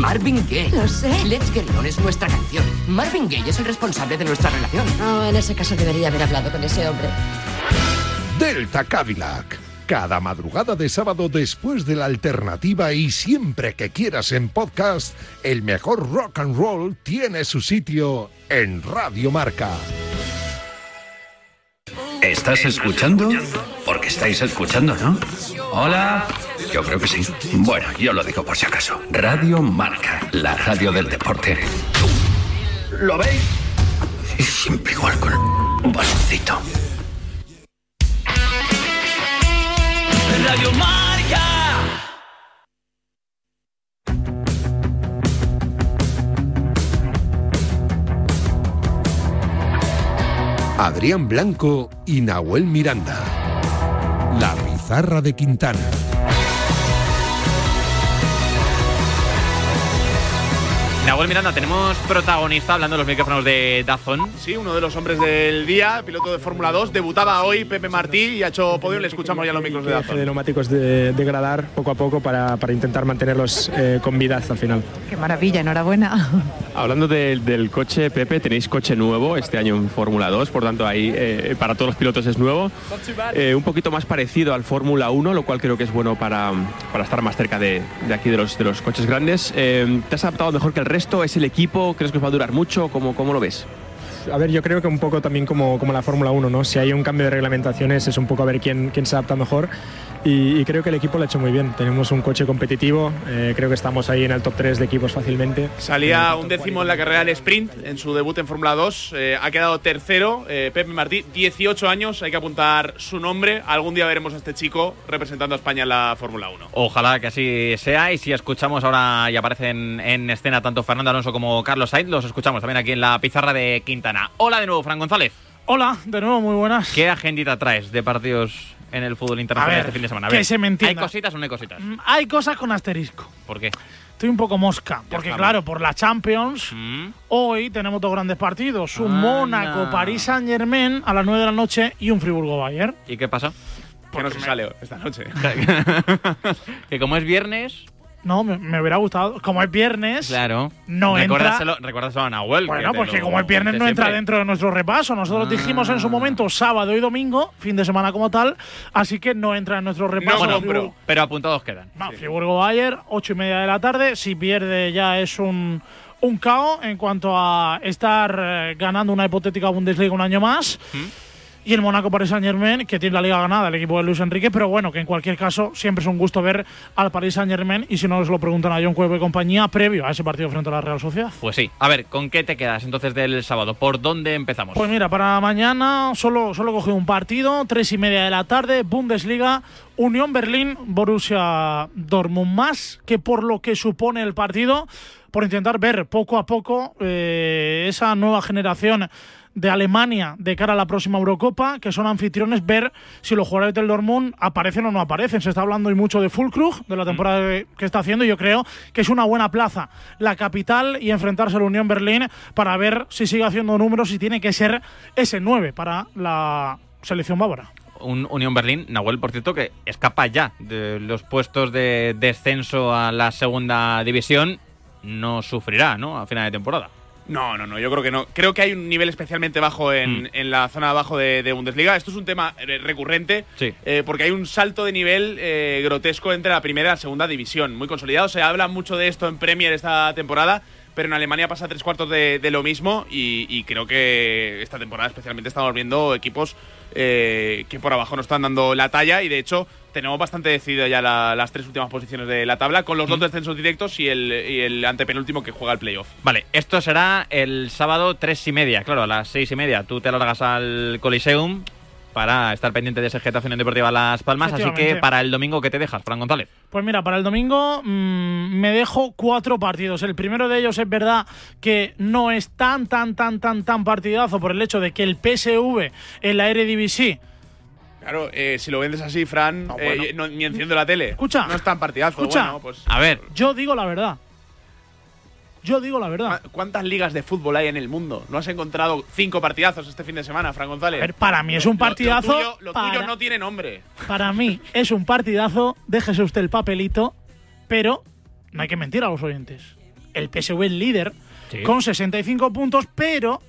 S25: Marvin Gaye.
S22: Lo sé.
S25: Let's Get It On es nuestra canción. Marvin Gaye es el responsable de nuestra relación.
S22: Oh, en ese caso debería haber hablado con ese hombre.
S1: Delta Cadillac. Cada madrugada de sábado después de la alternativa y siempre que quieras en podcast, el mejor rock and roll tiene su sitio en Radio Marca.
S26: ¿Estás escuchando? Estáis escuchando, ¿no? Hola. Yo creo que sí. Bueno, yo lo digo por si acaso. Radio Marca, la radio del deporte. ¿Lo veis? Y siempre igual con un baloncito.
S27: Radio Marca.
S1: Adrián Blanco y Nahuel Miranda. La pizarra de Quintana.
S10: Nahuel Miranda, tenemos protagonista hablando de los micrófonos de Dazón.
S11: Sí, uno de los hombres del día, piloto de Fórmula 2. Debutaba hoy Pepe Martí y ha hecho podio. Le escuchamos ya los micros de Dazón.
S28: de neumáticos de degradar poco a poco para, para intentar mantenerlos eh, con vida hasta el final.
S29: Qué maravilla, enhorabuena.
S28: Hablando del- del coche, Pepe, tenéis coche nuevo este año en Fórmula 2, por tanto ahí eh, para todos los pilotos es nuevo. Eh, un poquito más parecido al Fórmula 1, lo cual creo que es bueno para, para estar más cerca de, de aquí de los, de los coches grandes. Eh, ¿Te has adaptado mejor que el resto? ¿Es el equipo? ¿Crees que os va a durar mucho? ¿Cómo, cómo lo ves? A ver, yo creo que un poco también como, como la Fórmula 1, ¿no? Si hay un cambio de reglamentaciones es un poco a ver quién, quién se adapta mejor y, y creo que el equipo lo ha hecho muy bien. Tenemos un coche competitivo, eh, creo que estamos ahí en el top 3 de equipos fácilmente.
S11: Salía un décimo en la carrera del sprint en su debut en Fórmula 2. eh, ha quedado tercero. eh, Pepe Martí, 18 años. Hay que apuntar su nombre. Algún día veremos a este chico representando a España en la Fórmula 1.
S10: Ojalá que así sea. Y si escuchamos ahora y aparecen en escena tanto Fernando Alonso como Carlos Sainz, los escuchamos también aquí en la pizarra de Quintana. Hola de nuevo, Fran González.
S30: Hola, de nuevo, muy buenas.
S10: ¿Qué agendita traes de partidos en el fútbol internacional
S30: ver,
S10: este fin de semana? A
S30: que
S10: ver,
S30: se me entienda.
S10: ¿Hay cositas o no hay cositas?
S30: Mm, Hay cosas con asterisco.
S10: ¿Por qué?
S30: Estoy un poco mosca, porque claro, por la Champions,
S10: Mm.
S30: hoy tenemos dos grandes partidos. Un
S10: Anda.
S30: Mónaco, París Saint Germain a las 9 de la noche y un Friburgo Bayern.
S10: ¿Y qué pasa?
S11: Que no se sale esta noche.
S10: que como es viernes.
S30: No, me, me hubiera gustado. Como es viernes,
S10: Claro.
S30: no entra.
S10: recuérdaselo, recuérdaselo a Nahuel.
S30: Bueno,
S10: que te
S30: que
S10: lo
S30: como el viernes no entra
S10: siempre.
S30: dentro de nuestro repaso. Nosotros dijimos en su momento sábado y domingo, fin de semana como tal, así que no entra en nuestro repaso.
S10: Bueno,
S30: Friburgo-
S10: pero apuntados quedan.
S30: No, Friburgo Bayern, ocho y media de la tarde. Si pierde ya es un, un caos en cuanto a estar eh, ganando una hipotética Bundesliga un año más. Y el Mónaco Paris Saint Germain, que tiene la liga ganada, el equipo de Luis Enrique, pero bueno, que en cualquier caso siempre es un gusto ver al Paris Saint Germain. Y si no os lo preguntan a John Cuevo y compañía, previo a ese partido frente a la Real Sociedad.
S10: Pues sí. A ver, ¿con qué te quedas entonces del sábado? ¿Por dónde empezamos?
S30: Pues mira, para mañana solo, solo cogido un partido, tres y media de la tarde, Bundesliga, Unión Berlín, Borussia Dortmund, más que por lo que supone el partido, por intentar ver poco a poco eh, esa nueva generación de Alemania de cara a la próxima Eurocopa, que son anfitriones, ver si los jugadores del Dortmund aparecen o no aparecen. Se está hablando hoy mucho de Fulkrug, de la temporada que- está haciendo, y yo creo que es una buena plaza la capital y enfrentarse a la Unión Berlín para ver si sigue haciendo números y tiene que ser ese 9 para la selección bávara.
S10: Un Unión Berlín, Nahuel, por cierto, que escapa ya de los puestos de descenso a la segunda división. No sufrirá, ¿no? A final de temporada.
S11: No, no, no, yo creo que no. Creo que hay un nivel especialmente bajo en,
S10: Mm.
S11: en la zona de abajo de, de Bundesliga. Esto es un tema recurrente,
S10: Sí.
S11: eh, porque hay un salto de nivel eh, grotesco entre la primera y la segunda división. Muy consolidado. Se habla mucho de esto en Premier esta temporada, pero en Alemania pasa tres cuartos de, de lo mismo y, y creo que esta temporada especialmente estamos viendo equipos eh, que por abajo no están dando la talla y de hecho tenemos bastante decidido ya la- las tres últimas posiciones de la tabla con los dos descensos directos y el, y el antepenúltimo que juega el playoff.
S10: Vale, esto será el sábado tres y media. Claro, a las seis y media tú te largas al Coliseum para estar pendiente de ese Getafe Unión Deportiva Las Palmas. Así que para el domingo, ¿qué te dejas, Fran González?
S30: Pues mira, para el domingo mm, me dejo cuatro partidos. El primero de ellos es verdad que no es tan, tan, tan, tan, tan partidazo por el hecho de que el PSV en la Eredivisie
S11: Claro, eh, si lo vendes así, Fran, eh,
S30: bueno.
S11: no- ni enciendo la tele.
S30: Escucha.
S11: No es tan partidazo.
S30: Escucha.
S11: Bueno, pues,
S10: A ver,
S30: Yo digo la verdad. Yo digo la verdad.
S11: ¿cu- ¿cuántas ligas de fútbol hay en el mundo? ¿No has encontrado cinco partidazos este fin de semana, Fran González?
S30: A ver, para mí es un partidazo.
S11: Lo, tuyo, lo tuyo
S30: para-
S11: no tiene nombre.
S30: Para mí es un partidazo, déjese usted el papelito, pero no hay que mentir a los oyentes. El PSV es líder
S10: Sí.
S30: con 65 puntos, pero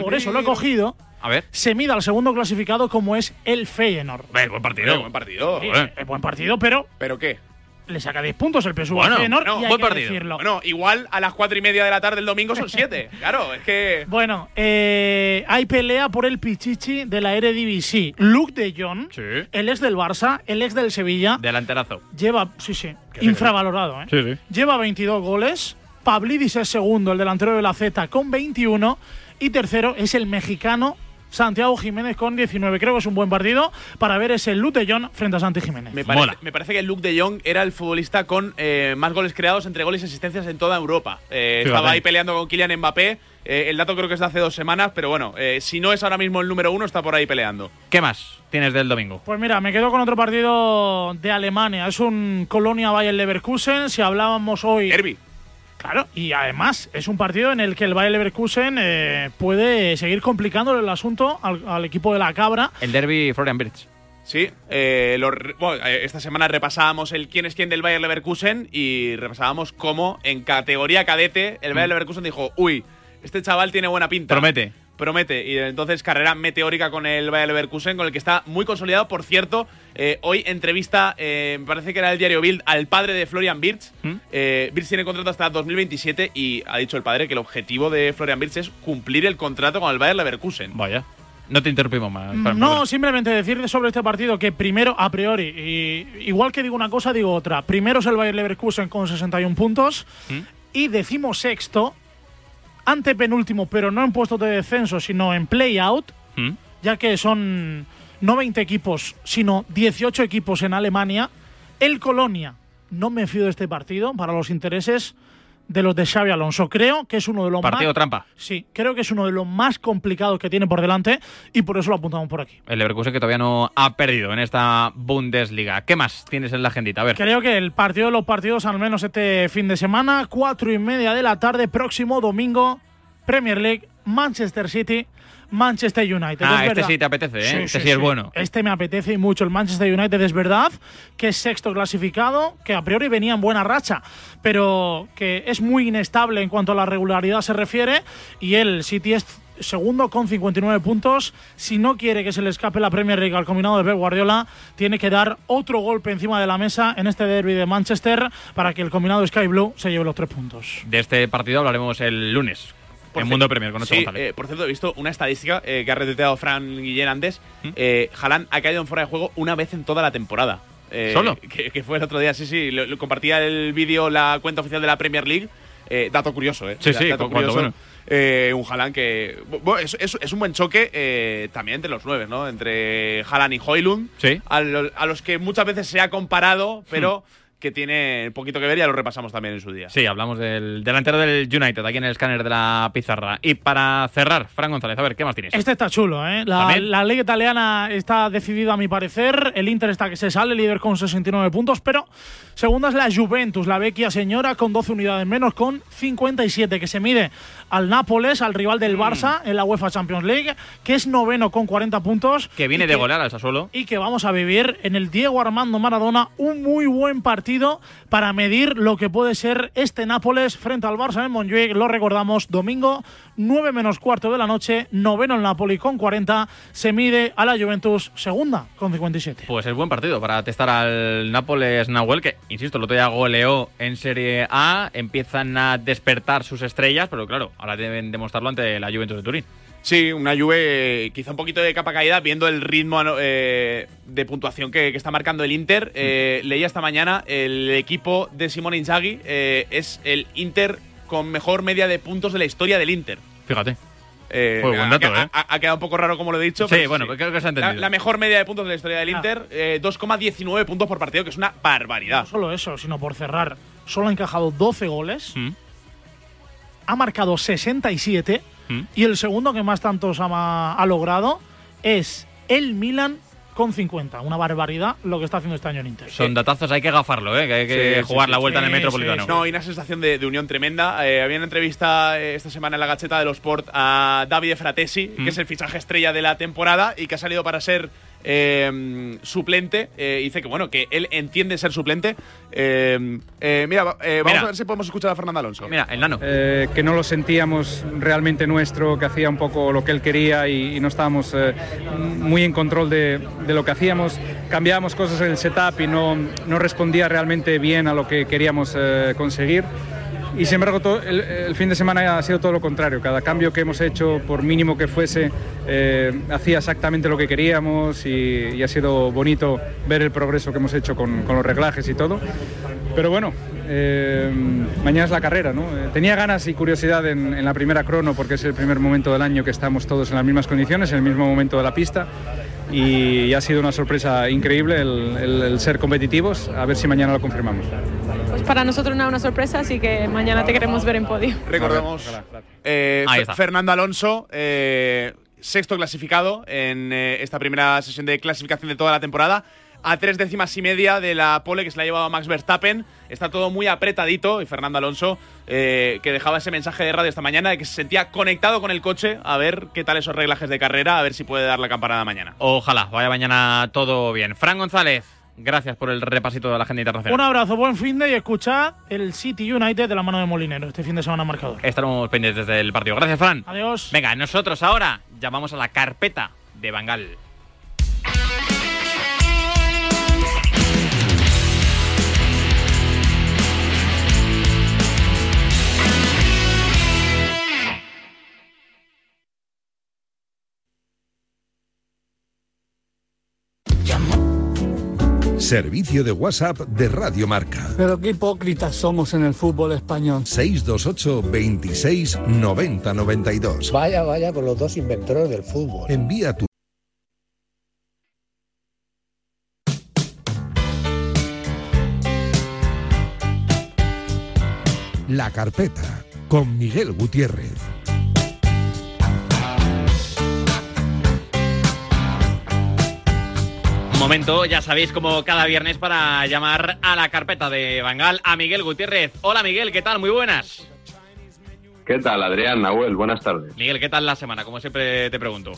S30: por
S10: Mm.
S30: eso lo he cogido.
S10: a ver.
S30: Se mide al segundo clasificado como es el Feyenoord.
S10: Ven, buen partido.
S11: Eh, buen partido.
S30: Sí, es buen partido, pero
S11: ¿Pero qué?
S30: Le saca 10 puntos el PSV
S10: Bueno,
S30: al Feyenoord
S11: no,
S30: y hay
S10: buen
S30: que
S10: partido.
S30: decirlo.
S11: Bueno, igual a las cuatro y media de la tarde el domingo son siete. claro, es que.
S30: Bueno, eh, hay pelea por el Pichichi de la Eredivisie. Luke de Jong,
S10: Sí.
S30: el ex del Barça, el ex del Sevilla,
S10: Delanterazo.
S30: lleva, sí, sí, infravalorado, ¿eh?
S10: Sí, sí.
S30: Lleva 22 goles. Pavlidis es segundo, el delantero de la Z, con 21. Y tercero es el mexicano Santiago Jiménez con 19. Creo que es un buen partido para ver ese Luke de Jong frente a Santi Jiménez.
S11: Me parece, me parece que Luke de Jong era el futbolista con eh, más goles creados entre goles y asistencias en toda Europa. Eh, estaba ahí peleando con Kylian Mbappé. Eh, el dato creo que es de hace dos semanas, pero bueno, eh, si no es ahora mismo el número uno, está por ahí peleando.
S10: ¿Qué más tienes del domingo?
S30: Pues mira, me quedo con otro partido de Alemania. Es un Colonia Bayern Leverkusen. Si hablábamos hoy.
S11: Derby.
S30: Claro, y además es un partido en el que el Bayer Leverkusen eh, puede seguir complicándole el asunto al, al equipo de la cabra.
S10: El derby Florian Birch.
S11: Sí, eh, lo re- bueno, eh, esta semana repasábamos el quién es quién del Bayer Leverkusen y repasábamos cómo en categoría cadete el Bayer Leverkusen dijo, uy, este chaval tiene buena pinta.
S10: Promete.
S11: Promete. Y entonces carrera meteórica con el Bayer Leverkusen, con el que está muy consolidado. Por cierto, eh, hoy entrevista, eh, me parece que era el diario Bild, al padre de Florian Birch. Eh, Birch tiene contrato hasta 2027 y ha dicho el padre que el objetivo de Florian Birch es cumplir el contrato con el Bayer Leverkusen.
S10: Vaya. No te interrumpimos más. Fran,
S30: No, simplemente decir sobre este partido que primero, a priori, y igual que digo una cosa, digo otra. Primero es el Bayer Leverkusen con 61 puntos
S10: ¿Mm?
S30: y decimos sexto, antepenúltimo, pero no en puestos de descenso, sino en play-out,
S10: ¿Mm?
S30: ya que son no 20 equipos, sino 18 equipos en Alemania. El Colonia, no me fío de este partido para los intereses de los de Xavi Alonso. Creo que es uno de los
S10: Partido
S30: más
S10: trampa.
S30: Sí, creo que es uno de los más complicados que tiene por delante y por eso lo apuntamos por aquí.
S10: El Leverkusen que todavía no ha perdido en esta Bundesliga. ¿Qué más tienes en la agendita? A ver.
S30: Creo que el partido de los partidos, al menos este fin de semana, cuatro y media de la tarde, próximo domingo, Premier League, Manchester City, Manchester United.
S10: Ah,
S30: Es
S10: este
S30: verdad-
S10: sí te apetece, ¿eh? Este sí es bueno.
S30: Este me apetece y mucho. El Manchester United es verdad que es sexto clasificado, que a priori venía en buena racha, pero que es muy inestable en cuanto a la regularidad se refiere. Y el City es segundo con 59 puntos. Si no quiere que se le escape la Premier League al combinado de Pep Guardiola, tiene que dar otro golpe encima de la mesa en este derby de Manchester para que el combinado Sky Blue se lleve los tres puntos.
S10: De este partido hablaremos el lunes. En Mundo Premier con Nacho
S11: Sí,
S10: González.
S11: eh, por cierto, he visto una estadística eh, que ha retuiteado Fran Guillén antes. Eh, Haaland ha caído en fuera de juego una vez en toda la temporada. Eh,
S10: ¿Solo?
S11: Que, que fue el otro día, sí, sí. Lo, lo compartía el vídeo la cuenta oficial de la Premier League. Eh, dato curioso, ¿eh?
S10: Sí, sí,
S11: dato curioso.
S10: bueno.
S11: Eh, un Haaland que. Bueno, es, es- es un buen choque eh, también entre los nueve, ¿no? Entre Haaland y Hoylund.
S10: Sí.
S11: A, lo- a los que muchas veces se ha comparado, pero que tiene un poquito que ver, ya lo repasamos también en su día.
S10: Sí, hablamos del delantero del United, aquí en el escáner de la pizarra. Y para cerrar, Fran González, a ver, ¿qué más tienes?
S30: Este está chulo, ¿eh? La, la liga italiana está decidida a mi parecer. El Inter está que se sale, líder con 69 puntos, pero segunda es la Juventus, la vecchia señora, con 12 unidades menos, con 57, que se mide al Nápoles, al rival
S10: Mm.
S30: del Barça en la UEFA Champions League, que es noveno con 40 puntos.
S10: Que viene de golear al Sassuolo.
S30: y que vamos a vivir en el Diego Armando Maradona un muy buen partido para medir lo que puede ser este Nápoles frente al Barça en Montjuic. Lo recordamos, domingo 9 menos cuarto de la noche, noveno el Napoli con 40, se mide a la Juventus segunda con 57.
S10: Pues es buen partido para testar al Nápoles Nahuel, que, insisto, el otro día goleó en Serie A, empiezan a despertar sus estrellas, pero claro, ahora deben demostrarlo ante la Juventus de Turín.
S11: Sí, una Juve quizá un poquito de capa caída, viendo el ritmo eh, de puntuación que, que está marcando el Inter. Eh, leía esta mañana, el equipo de Simone Inzaghi eh, es el Inter con mejor media de puntos de la historia del Inter.
S10: Fíjate.
S11: Eh,
S10: buen
S11: ha-
S10: dato,
S11: ha,
S10: ¿eh?
S11: ha- ha quedado un poco raro como lo he dicho.
S10: Sí,
S11: pero
S10: bueno, creo que se ha entendido.
S11: La, la mejor media de puntos de la historia del Inter, eh, 2,19 puntos por partido, que es una barbaridad.
S30: No solo eso, sino por cerrar, solo ha encajado 12 goles,
S10: Mm.
S30: ha marcado 67
S10: Mm.
S30: y el segundo que más tantos ha, ha logrado es el Milan con 50. Una barbaridad lo que está haciendo este año en Inter.
S10: Son datazos, hay que gafarlo, ¿eh? que hay que
S11: Sí,
S10: jugar
S11: sí,
S10: la
S11: sí,
S10: vuelta en el
S30: sí,
S10: Metropolitano.
S30: sí,
S11: No, y una sensación de, de unión tremenda. Eh, había una entrevista eh, esta semana en la gacheta de los Sport a Davide Fratesi,
S10: Mm.
S11: que es el fichaje estrella de la temporada y que ha salido para ser eh, suplente. Eh, dice que bueno, que él entiende ser suplente. Eh, eh, mira, eh, vamos
S10: Mira.
S11: a ver si podemos escuchar a Fernando Alonso.
S10: Mira, el nano.
S31: Eh, que no lo sentíamos realmente nuestro, que hacía un poco lo que él quería y, y no estábamos eh, muy en control de, de lo que hacíamos. Cambiábamos cosas en el setup y no, no respondía realmente bien a lo que queríamos eh, conseguir. Y sin embargo, todo- el, el fin de semana ha sido todo lo contrario. Cada cambio que hemos hecho, por mínimo que fuese, eh, hacía exactamente lo que queríamos y, y ha sido bonito ver el progreso que hemos hecho con, con los reglajes y todo. Pero bueno, eh, mañana es la carrera, ¿no? Eh, tenía ganas y curiosidad en, en la primera crono porque es el primer momento del año que estamos todos en las mismas condiciones, en el mismo momento de la pista y ha sido una sorpresa increíble el, el- el ser competitivos. A ver si mañana lo confirmamos.
S32: Pues para nosotros no es una sorpresa, así que mañana te queremos ver en podio.
S11: Recordemos. eh. Fernando Alonso, eh, sexto clasificado en eh, esta primera sesión de clasificación de toda la temporada. A tres décimas y media de la pole que se la ha llevado Max Verstappen. Está todo muy apretadito. Y Fernando Alonso, eh, que dejaba ese mensaje de radio esta mañana de que se sentía conectado con el coche a ver qué tal esos reglajes de carrera, a ver si puede dar la campanada mañana.
S10: Ojalá vaya mañana todo bien. Fran González, gracias por el repasito de la agenda internacional.
S30: Un abrazo, buen fin de y escuchad el City United de la mano de Molinero este fin de semana marcador.
S10: Estaremos pendientes del partido. Gracias, Fran.
S30: Adiós.
S10: Venga, nosotros ahora llamamos a la carpeta de Bangal.
S1: Servicio de WhatsApp de Radio Marca.
S33: Pero qué hipócritas somos en el fútbol español.
S1: 628 26 90 92.
S34: Vaya, vaya con los dos inventores del fútbol.
S1: Envía tu La carpeta con Miguel Gutiérrez.
S10: Momento, ya sabéis, como cada viernes para llamar a la carpeta de Bangal a Miguel Gutiérrez. Hola Miguel, ¿qué tal? Muy buenas.
S35: ¿Qué tal, Adrián, Nahuel? Buenas tardes.
S10: Miguel, ¿qué tal la semana? Como siempre te pregunto.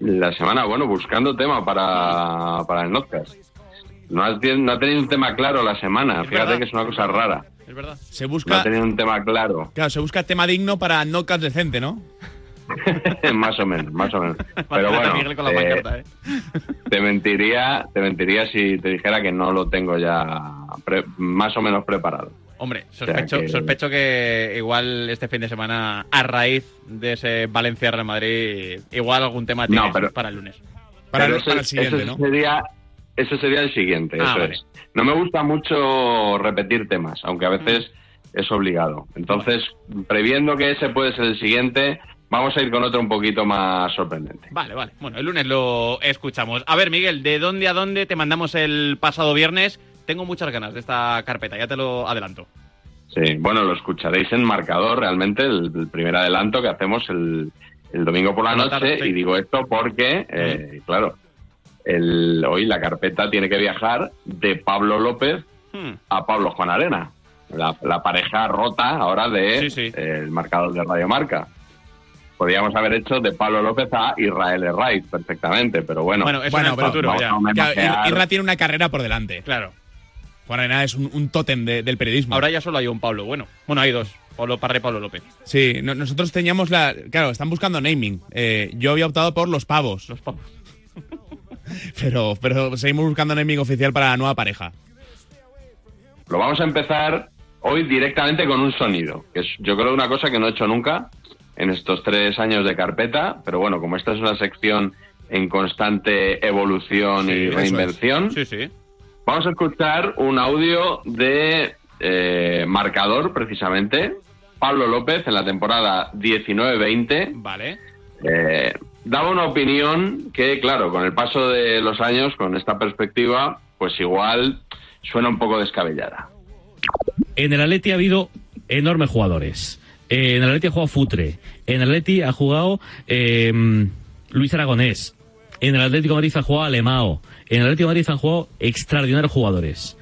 S35: La semana, bueno, buscando tema para, para el podcast. No ha, no ha tenido un tema claro la semana. Fíjate
S11: verdad.
S35: que es una cosa rara.
S10: Es verdad.
S11: Se
S35: No
S11: busca,
S35: ha tenido un tema claro.
S11: claro, se busca tema digno para notcast decente, ¿no?
S35: más o menos, más o menos. Pero bueno,
S11: Miguel con la
S35: eh,
S11: pancarta, ¿eh?
S35: te mentiría, te mentiría si te dijera que no lo tengo ya pre- más o menos preparado.
S10: Hombre,
S35: sea
S10: sospecho,
S35: que-
S10: sospecho que igual este fin de semana, a raíz de ese Valencia-Real Madrid, igual algún tema tienes
S35: No, pero-
S10: para el lunes.
S35: Pero ese- ese Sería, ese sería el siguiente,
S10: Ah,
S35: eso
S10: vale.
S35: es. No me gusta mucho repetir temas, aunque a veces es obligado. Entonces, previendo que ese puede ser el siguiente, vamos a ir con otro un poquito más sorprendente.
S10: Vale, vale. Bueno, el lunes lo escuchamos. A ver, Miguel, ¿de dónde a dónde te mandamos el pasado viernes? Tengo muchas ganas de esta carpeta, ya te lo adelanto.
S35: Sí, bueno, lo escucharéis en marcador realmente, el, el primer adelanto que hacemos el, el domingo por la noche.
S10: tarde, sí.
S35: Y digo esto porque, eh, claro, el, hoy la carpeta tiene que viajar de Pablo López
S10: Hmm.
S35: a Pablo Juan Arena. La, la pareja rota ahora de eh, el marcador de Radio Marca. Podríamos haber hecho de Pablo López a Israel Herraiz perfectamente, pero bueno.
S11: Bueno, pero
S35: vamos a homenajear-
S11: Claro, Irra tiene una carrera por delante.
S10: Claro.
S11: Juan Arena es un, un tótem de- del periodismo.
S10: Ahora ya solo hay un Pablo. Bueno, bueno, hay dos. Pablo Parra y Pablo López.
S11: Sí, no- nosotros teníamos la. Claro, están buscando naming. Eh, yo había optado por los pavos.
S10: Los pavos.
S11: pero, pero seguimos buscando naming oficial para la nueva pareja.
S35: Lo vamos a empezar hoy directamente con un sonido, que es yo creo una cosa que no he hecho nunca en estos tres años de carpeta, pero bueno, como esta es una sección en constante evolución
S10: Sí,
S35: y
S10: es.
S35: reinvención,
S10: Sí, sí.
S35: vamos a escuchar un audio de eh, marcador precisamente, Pablo López en la temporada 19-20.
S10: Vale.
S35: Eh, daba una opinión que, claro, con el paso de los años, con esta perspectiva, pues igual suena un poco descabellada.
S36: En el Atleti ha habido enormes jugadores. Eh, en el Atleti ha jugado Futre. En el Atleti ha jugado eh, Luis Aragonés. En el Atlético de Madrid ha jugado Alemao. En el Atlético de Madrid han jugado extraordinarios jugadores.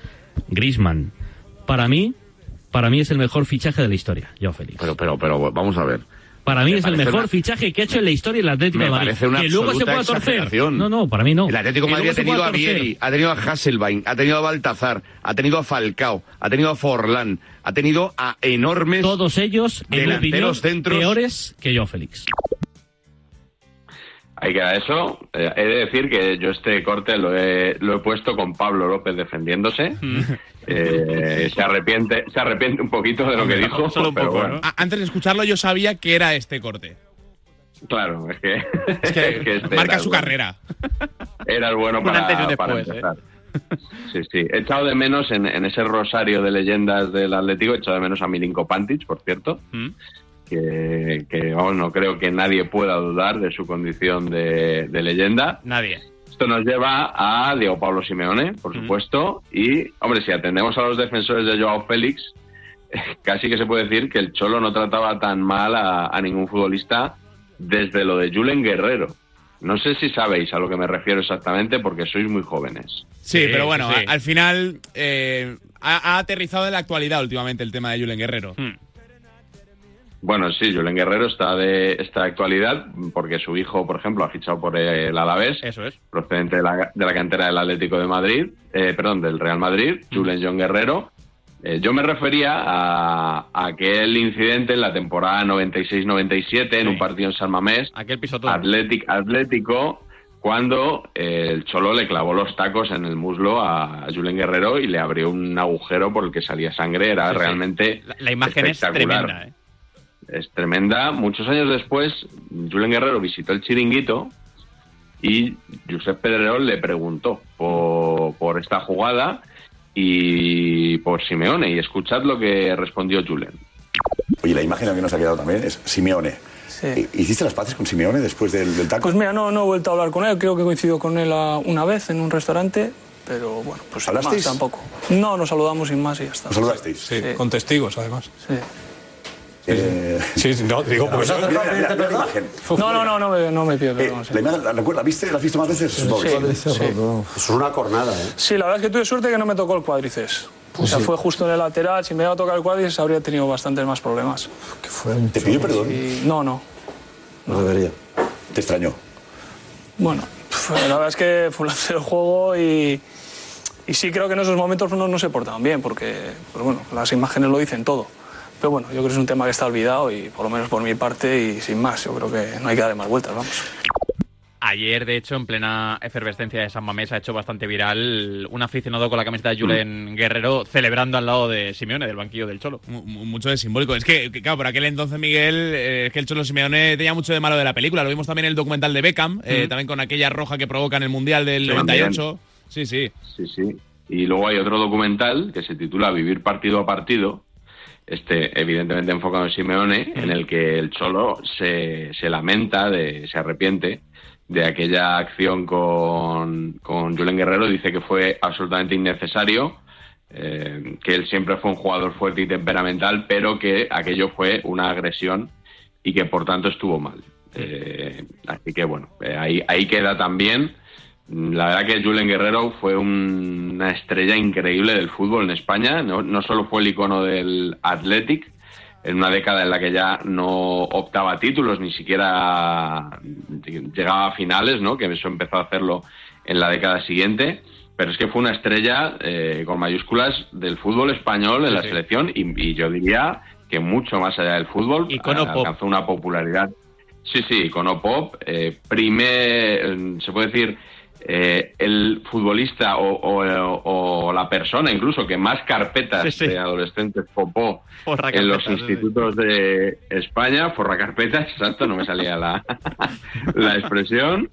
S36: Grisman. Para mí, para mí es el mejor fichaje de la historia, Joao Félix.
S37: Pero, pero, pero, vamos a ver.
S36: Para mí
S37: Me
S36: es el mejor
S37: una-
S36: fichaje que ha hecho en la historia el Atlético
S37: Me
S36: de Madrid.
S37: parece una
S36: que luego se pueda torcer. No, no, para mí no.
S37: El Atlético de Madrid ha tenido a. Vieri, ha tenido a Hasselbein, ha tenido a Baltazar, ha tenido a Falcao, ha tenido a Forlán, ha tenido a enormes
S36: Todos ellos, en mi opinión,
S37: delanteros centros.
S36: peores que Joao Félix.
S35: Ahí queda eso. Eh, he de decir que yo este corte lo he, lo he puesto con Pablo López defendiéndose. Eh, se arrepiente se arrepiente un poquito de lo que dijo. pero bueno.
S11: A- Antes de escucharlo, yo sabía que era este corte.
S35: Claro, es que,
S11: Es que
S35: es que este
S11: marca su
S35: bueno.
S11: carrera.
S35: Era el bueno
S10: Un
S35: para,
S10: antes y un
S35: para
S10: después, ¿eh?
S35: empezar. Sí, sí. He echado de menos en, en ese rosario de leyendas del Atlético, he echado de menos a Milinko Pantic, por cierto,
S10: Mm.
S35: Que, que, vamos, no creo que nadie pueda dudar de su condición de, de leyenda.
S10: Nadie.
S35: Esto nos lleva a Diego Pablo Simeone, por supuesto, y, hombre, si atendemos a los defensores de Joao Félix, casi que se puede decir que el Cholo no trataba tan mal a, a ningún futbolista desde lo de Julen Guerrero. No sé si sabéis a lo que me refiero exactamente porque sois muy jóvenes.
S38: Sí, pero bueno, a- al final eh, ha, ha aterrizado en la actualidad últimamente el tema de Julen Guerrero.
S10: Hmm.
S35: Bueno, sí, Julen Guerrero está de esta actualidad porque su hijo, por ejemplo, ha fichado por el Alavés.
S10: Eso es.
S35: Procedente de la, de la cantera del Atlético de Madrid, eh, perdón, del Real Madrid, Julen John Guerrero. Eh, yo me refería a, a aquel incidente en la temporada 96-97 en un partido en San Mamés.
S10: Aquel pisotón.
S35: Atlético, Atlético cuando eh, el Cholo le clavó los tacos en el muslo a Julen Guerrero y le abrió un agujero por el que salía sangre. Era
S10: Sí, sí.
S35: realmente
S10: La, la imagen es
S35: espectacular.
S10: tremenda, ¿eh?
S35: Es tremenda. Muchos años después, Julen Guerrero visitó el chiringuito y Josep Pedrerol le preguntó por, por esta jugada y por Simeone. Y escuchad lo que respondió Julen.
S39: Oye, la imagen a mí nos ha quedado también es Simeone.
S40: Sí.
S39: ¿Hiciste las paces con Simeone después del, del taco?
S40: Pues mira, no, no he vuelto a hablar con él, creo que he coincidido con él a- una vez en un restaurante, pero bueno, pues
S39: ¿Hablasteis?
S40: más tampoco. No, nos saludamos sin más y ya está.
S39: ¿Os saludasteis?
S40: Sí.
S38: Con testigos, además.
S40: Sí.
S39: Eh,
S38: Sí, sí, no, digo,
S39: imagen.
S40: No, no, no, no me, no me pido
S39: Eh,
S40: perdón. sí.
S39: la imagen, ¿la, recuerda- ¿la viste? ¿La has visto más veces? Que
S40: Sí, sí.
S34: Es una cornada, ¿eh?
S40: Sí, la verdad es que tuve suerte que no me tocó el cuádriceps. O sea, fue justo en el lateral. Si me iba a tocar el cuádriceps habría tenido bastantes más problemas.
S39: ¿Te pidió perdón?
S40: Y no, no.
S34: No debería.
S39: ¿Te extrañó?
S40: Bueno, la verdad es que fue un lance del juego y, y sí creo que en esos momentos no, no se portaban bien, porque pues bueno, las imágenes lo dicen todo. Pero bueno, yo creo que es un tema que está olvidado y por lo menos por mi parte y sin más, yo creo que no hay que darle más vueltas, vamos.
S10: Ayer, de hecho, en plena efervescencia de San Mamés, ha hecho bastante viral un aficionado con la camiseta de Julen Guerrero celebrando al lado de Simeone, del banquillo del Cholo.
S38: Mu- mu- Mucho de simbólico. Es que, claro, por aquel entonces, Miguel, eh, es que el Cholo Simeone tenía mucho de malo de la película. Lo vimos también en el documental de Beckham, eh,
S35: Mm.
S38: también con aquella roja que provoca en el Mundial del
S35: Sí,
S38: 98. Sí, sí.
S35: Sí, sí. Y luego hay otro documental que se titula Vivir partido a partido, este evidentemente enfocado en Simeone, en el que el Cholo se, se lamenta, de, se arrepiente de aquella acción con, con Julen Guerrero, dice que fue absolutamente innecesario, eh, que él siempre fue un jugador fuerte y temperamental, pero que aquello fue una agresión y que por tanto estuvo mal. Eh, así que bueno, eh, ahí, ahí queda también. La verdad que Julen Guerrero fue un- una estrella increíble del fútbol en España. No, no solo fue el icono del Athletic, en una década en la que ya no optaba a títulos, ni siquiera llegaba a finales, ¿no? que eso empezó a hacerlo en la década siguiente. Pero es que fue una estrella eh, con mayúsculas del fútbol español en la selección y, y yo diría que mucho más allá del fútbol
S10: Icono pop.
S35: alcanzó una popularidad. Sí, sí, icono pop. Eh, primer, eh, se puede decir, eh, el futbolista o, o- o la persona incluso que más carpetas
S10: Sí, sí.
S35: de adolescentes popó
S10: Forra
S35: en los
S10: carpetas, sí, sí.
S35: institutos de España, forra carpetas, exacto, no me salía la, la expresión.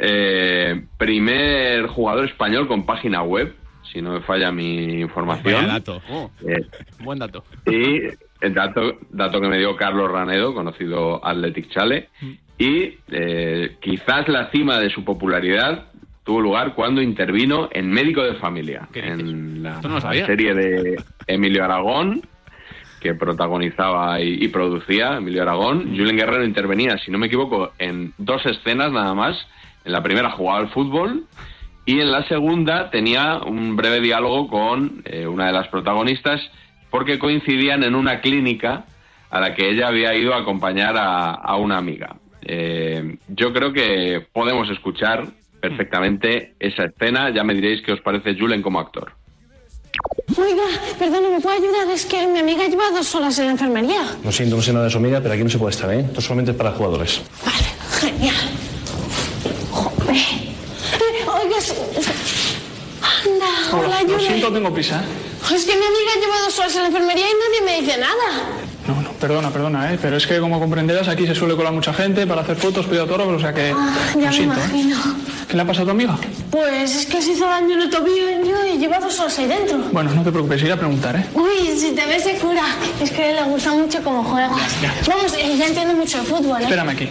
S35: Eh, primer jugador español con página web, si no me falla mi información.
S38: Dato.
S10: Oh,
S35: Eh,
S10: buen dato.
S35: y el dato, dato que me dio Carlos Ranedo, conocido Athletic Chale. Y eh, quizás la cima de su popularidad tuvo lugar cuando intervino en Médico de Familia, en la
S10: no
S35: serie de Emilio Aragón, que protagonizaba y, y producía Emilio Aragón. Julen Guerrero intervenía, si no me equivoco, en dos escenas nada más. En la primera jugaba al fútbol y en la segunda tenía un breve diálogo con eh, una de las protagonistas porque coincidían en una clínica a la que ella había ido a acompañar a, a una amiga. Eh, yo creo que podemos escuchar perfectamente esa escena. Ya me diréis qué os parece Julen como actor.
S22: Oiga, perdón, ¿me puede ayudar? Es que mi amiga lleva dos horas en la enfermería.
S41: Lo siento, no sé nada de su amiga, pero aquí no se puede estar, ¿eh? Esto solamente es para jugadores.
S22: Genial. Joder. Eh, Oiga, es- anda, hola,
S40: Lo
S22: Julen.
S40: siento, tengo prisa.
S22: Es que mi amiga lleva dos horas en la enfermería y nadie me dice nada.
S40: No, no, Perdona, perdona, ¿eh? pero es que como comprenderás aquí se suele colar mucha gente para hacer fotos, pedir autógrafos, o sea que
S22: Ah, ya
S40: lo
S22: me
S40: siento. ¿eh?
S22: imagino.
S40: ¿Qué le ha pasado a tu amiga?
S22: Pues es que se hizo daño en el tobillo y lleva dos horas ahí dentro.
S40: Bueno, no te preocupes, iré a preguntar, ¿eh?
S22: Uy, si te ves se cura. Es que le gusta mucho cómo juegas. Vamos, eh, ya entiende mucho de fútbol, ¿eh?
S40: Espérame aquí.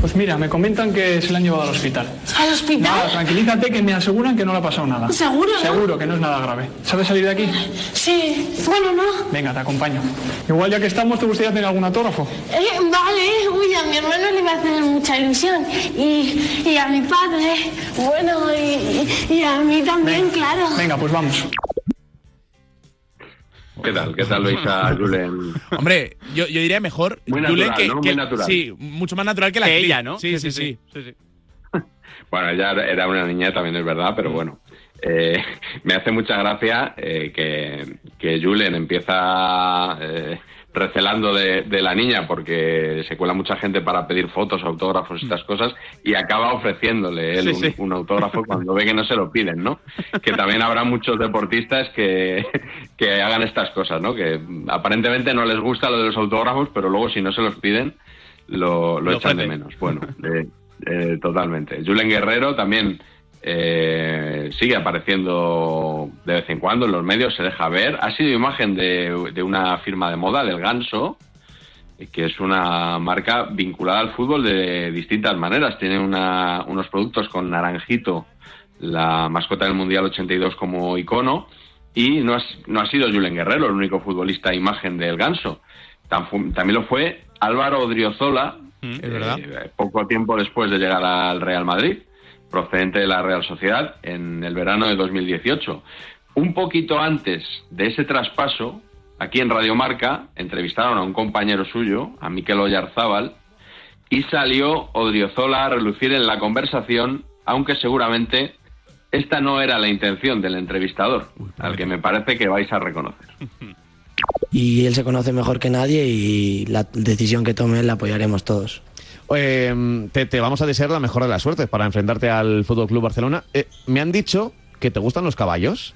S40: Pues mira, me comentan que se la han llevado al hospital.
S22: ¿Al hospital?
S40: Nada, tranquilízate que me aseguran que no le ha pasado nada.
S22: ¿Seguro, no?
S40: Seguro que no es nada grave. ¿Sabes salir de aquí?
S22: Sí. Bueno, no.
S40: Venga, te acompaño. Igual ya que estamos, ¿te gustaría hacer algún autógrafo?
S22: Eh, vale, uy, a mi hermano le va a hacer mucha ilusión. Y, y a mi padre, bueno, y, y a mí también, claro.
S40: Venga, pues vamos.
S35: ¿Qué tal? ¿Qué tal veis a Julen?
S11: Hombre, yo, yo diría mejor
S35: Muy
S11: Julen
S35: natural,
S11: que,
S35: ¿no? Muy
S11: que-
S35: natural.
S11: Sí, mucho más natural que la
S10: Que ella, ¿no?
S11: Sí, sí, sí.
S35: Bueno, ella era una niña, también es verdad, pero bueno. Eh, me hace mucha gracia eh, que, que Julen empieza eh, recelando de, de la niña porque se cuela mucha gente para pedir fotos, autógrafos, estas cosas, y acaba ofreciéndole él
S10: Sí,
S35: un,
S10: sí.
S35: un autógrafo cuando ve que no se lo piden, ¿no? Que también habrá muchos deportistas que, que hagan estas cosas, ¿no? Que aparentemente no les gusta lo de los autógrafos, pero luego si no se los piden, lo, lo
S10: Lo
S35: echan de menos. Bueno, eh, eh, totalmente. Julen Guerrero también eh, sigue apareciendo de vez en cuando en los medios, se deja ver. Ha sido imagen de, de una firma de moda, del Ganso, que es una marca vinculada al fútbol de distintas maneras. Tiene una- unos productos con Naranjito, la mascota del Mundial 82 como icono, y no, has- no ha sido Julen Guerrero el único futbolista imagen del Ganso. También lo fue Álvaro Odriozola,
S11: Es verdad.
S35: eh, poco tiempo después de llegar al Real Madrid, procedente de la Real Sociedad, en el verano de 2018. Un poquito antes de ese traspaso, aquí en Radio Marca, entrevistaron a un compañero suyo, a Miquel Oyarzábal, y salió Odriozola a relucir en la conversación, aunque seguramente esta no era la intención del entrevistador, al que me parece que vais a reconocer.
S42: y él se conoce mejor que nadie y la decisión que tome la apoyaremos todos.
S43: Eh, te, te vamos a desear la mejor de las suertes para enfrentarte al Fútbol Club Barcelona. Eh, me han dicho que te gustan los caballos.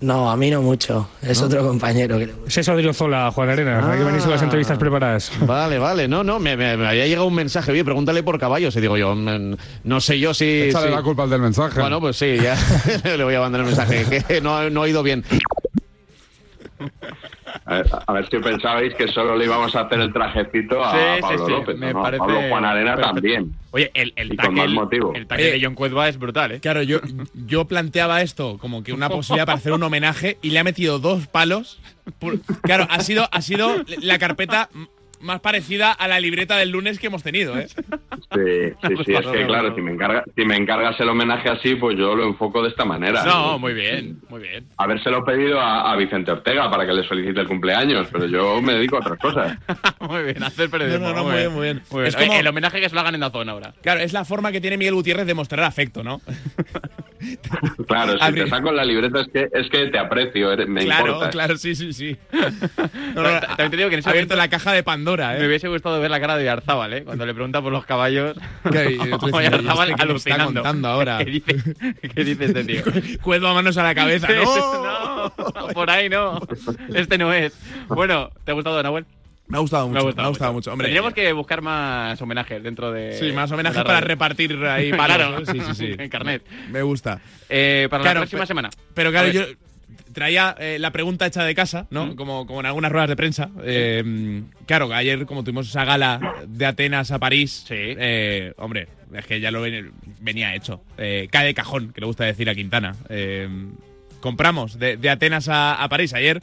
S42: No, a mí no mucho, es
S43: ¿No?
S42: otro compañero que le
S44: Es eso, Odriozola, Juan Arena. Hay que venirse las entrevistas preparadas.
S43: Vale, vale, no, no, me, me- me había llegado un mensaje, oye, pregúntale por caballos. Y digo yo, mm, no sé yo si.
S45: Échale
S43: si-
S45: la culpa al del mensaje.
S43: Bueno, pues sí, ya le voy a mandar el mensaje, que no, no he oído bien.
S35: A ver, a ver si pensabais que solo le íbamos a hacer el trajecito a
S10: Sí, sí,
S35: Pablo
S10: sí,
S35: López,
S10: me
S35: ¿no?
S10: parece
S35: Pablo Juan Arena
S10: perfecto.
S35: también.
S10: Oye, el, el
S35: Y con
S10: tackle,
S35: más motivo.
S10: el tackle de John Cuezba es brutal, ¿eh?
S11: Claro, yo, yo planteaba esto como que una posibilidad para hacer un homenaje y le ha metido dos palos. por- claro, ha sido, ha sido la carpeta más parecida a la libreta del lunes que hemos tenido, ¿eh?
S35: Sí, sí, sí, es que claro, si me, encarga, si me encargas el homenaje así, pues yo lo enfoco de esta manera.
S10: No, muy bien, muy bien.
S35: Habérselo pedido a, a Vicente Ortega para que les felicite el cumpleaños, pero yo me dedico a otras cosas.
S10: muy bien, hacer periodismo.
S11: No, no, no, muy bien, muy bien.
S10: Muy bien.
S11: Es
S10: Oye,
S11: como-
S10: el homenaje que se lo hagan en la zona ahora.
S11: Claro, es la forma que tiene Miguel Gutiérrez de mostrar afecto, ¿no?
S35: Claro, si
S11: Abrir-
S35: te saco la libreta es que, es que te aprecio, me
S11: claro,
S35: importas.
S11: claro, sí, sí, sí. No, no,
S10: También te digo que en ese
S11: ha abierto
S10: momento
S11: la caja de Pandora, ¿eh?
S10: Me hubiese gustado ver la cara de Arzábal, ¿eh? Cuando le pregunta por los caballos.
S11: Que- y otro
S10: Oye,
S11: diciendo, ¿y
S10: Arzábal
S11: este qué me está
S10: alucinando.
S11: contando ahora?
S10: ¿Qué dice, qué dice este tío?
S11: Cuedo manos a la cabeza, ¡no!
S10: no, por ahí no. Este no es. Bueno, ¿te ha gustado, Nahuel?
S11: Me ha gustado mucho,
S10: Me ha gustado,
S11: me ha gustado mucho, hombre.
S10: Tendríamos que buscar más homenajes dentro de.
S11: Sí, más homenajes para
S10: radio.
S11: repartir ahí palos,
S10: claro.
S11: ¿no? Sí, sí, sí.
S10: En carnet.
S11: Me gusta.
S10: Eh, para
S11: Claro,
S10: la próxima semana.
S11: Pero claro, yo. Traía eh, la pregunta hecha de casa, ¿no? Como, como en algunas ruedas de prensa. Eh, claro, ayer, como tuvimos esa gala de Atenas a París, eh, hombre, es que ya lo ven- venía hecho. Eh, cae de cajón, que le gusta decir a Quintana. Compramos de, de Atenas a, a París ayer.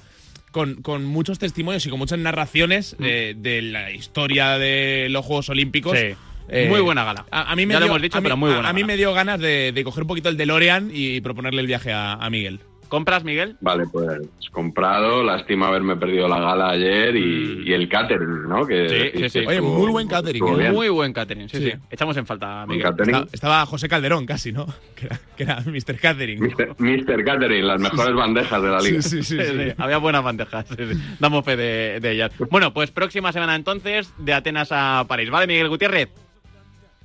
S11: Con, con muchos testimonios y con muchas narraciones eh, de la historia de los Juegos Olímpicos.
S10: Sí.
S11: Eh,
S10: Muy buena gala.
S11: A, a mí me
S10: Ya lo
S11: dio,
S10: hemos dicho,
S11: a mí-
S10: pero muy buena
S11: A, mí me dio ganas de, de coger un poquito el DeLorean y proponerle el viaje a, a Miguel.
S10: ¿Compras, Miguel?
S35: Vale, pues comprado, lástima haberme perdido la gala ayer y, y el catering, ¿no? Que
S10: Mm. Sí, sí, sí.
S11: Oye,
S35: estuvo-
S11: muy buen catering, ¿eh?
S10: Muy buen catering, sí, sí,
S11: Sí.
S10: Echamos en falta, Miguel.
S11: Estaba, estaba José Calderón casi, ¿no? Que era, que era Mr. Catering.
S35: Mister Catering, las mejores bandejas de la liga.
S11: Sí, sí, sí.
S10: Sí, sí, Había buenas bandejas. sí, sí. Damos fe de, de ellas. Bueno, pues próxima semana entonces, de Atenas a París. ¿Vale, Miguel Gutiérrez?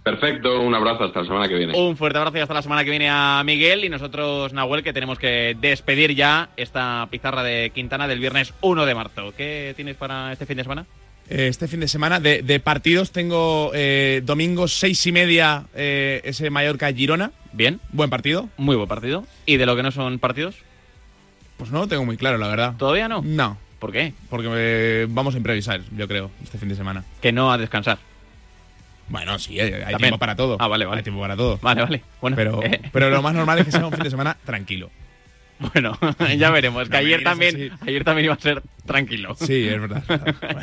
S35: Perfecto, un abrazo hasta la semana que viene.
S10: Un fuerte abrazo y hasta la semana que viene a Miguel y nosotros, Nahuel, que tenemos que despedir ya esta pizarra de Quintana del viernes 1 de marzo. ¿Qué tienes para este fin de semana?
S11: Eh, Este fin de semana de, de partidos tengo eh, domingo seis y media eh, ese Mallorca-Girona.
S10: Bien.
S11: Buen partido.
S10: Muy buen partido. ¿Y de lo que no son partidos?
S11: Pues no lo tengo muy claro, la verdad.
S10: ¿Todavía no?
S11: No.
S10: ¿Por qué?
S11: Porque eh, vamos a improvisar, yo creo, este fin de semana.
S10: Que no a descansar.
S11: Bueno, sí, hay, tiempo para todo.
S10: Ah, vale, vale.
S11: Hay tiempo para todo.
S10: Vale, vale. Bueno,
S11: Pero,
S10: eh.
S11: pero lo más normal es que sea un fin de semana tranquilo.
S10: Bueno, ya veremos. Que
S11: No
S10: ayer también, ayer también iba a ser tranquilo.
S11: Sí, es verdad.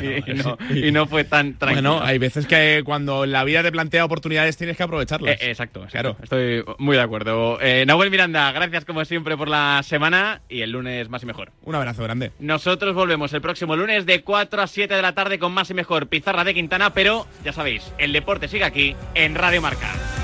S10: y, no, y no fue tan tranquilo.
S11: Bueno, hay veces que cuando la vida te plantea oportunidades tienes que aprovecharlas.
S10: Eh, exacto, exacto.
S11: Claro.
S10: Estoy muy de acuerdo. Eh, Nahuel Miranda, gracias como siempre por la semana y el lunes más y mejor.
S11: Un abrazo grande.
S10: Nosotros volvemos el próximo lunes de 4 a 7 de la tarde con más y mejor pizarra de Quintana, pero ya sabéis, el deporte sigue aquí en Radio Marca.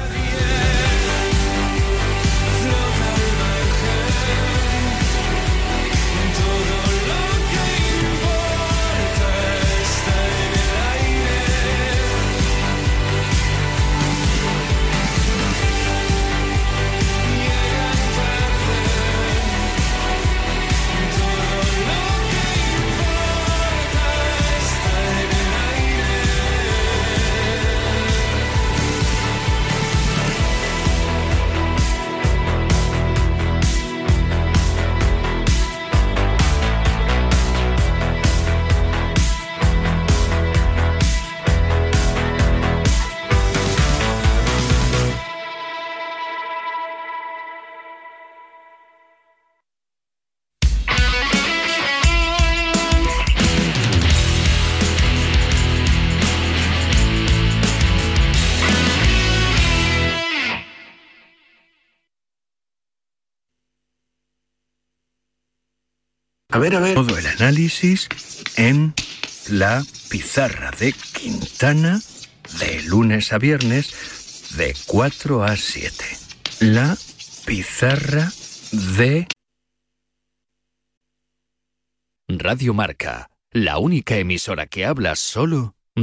S46: A ver, a ver. Todo el análisis en la pizarra de Quintana de lunes a viernes de 4 a 7. La pizarra de...
S47: Radio Marca, la única emisora que habla solo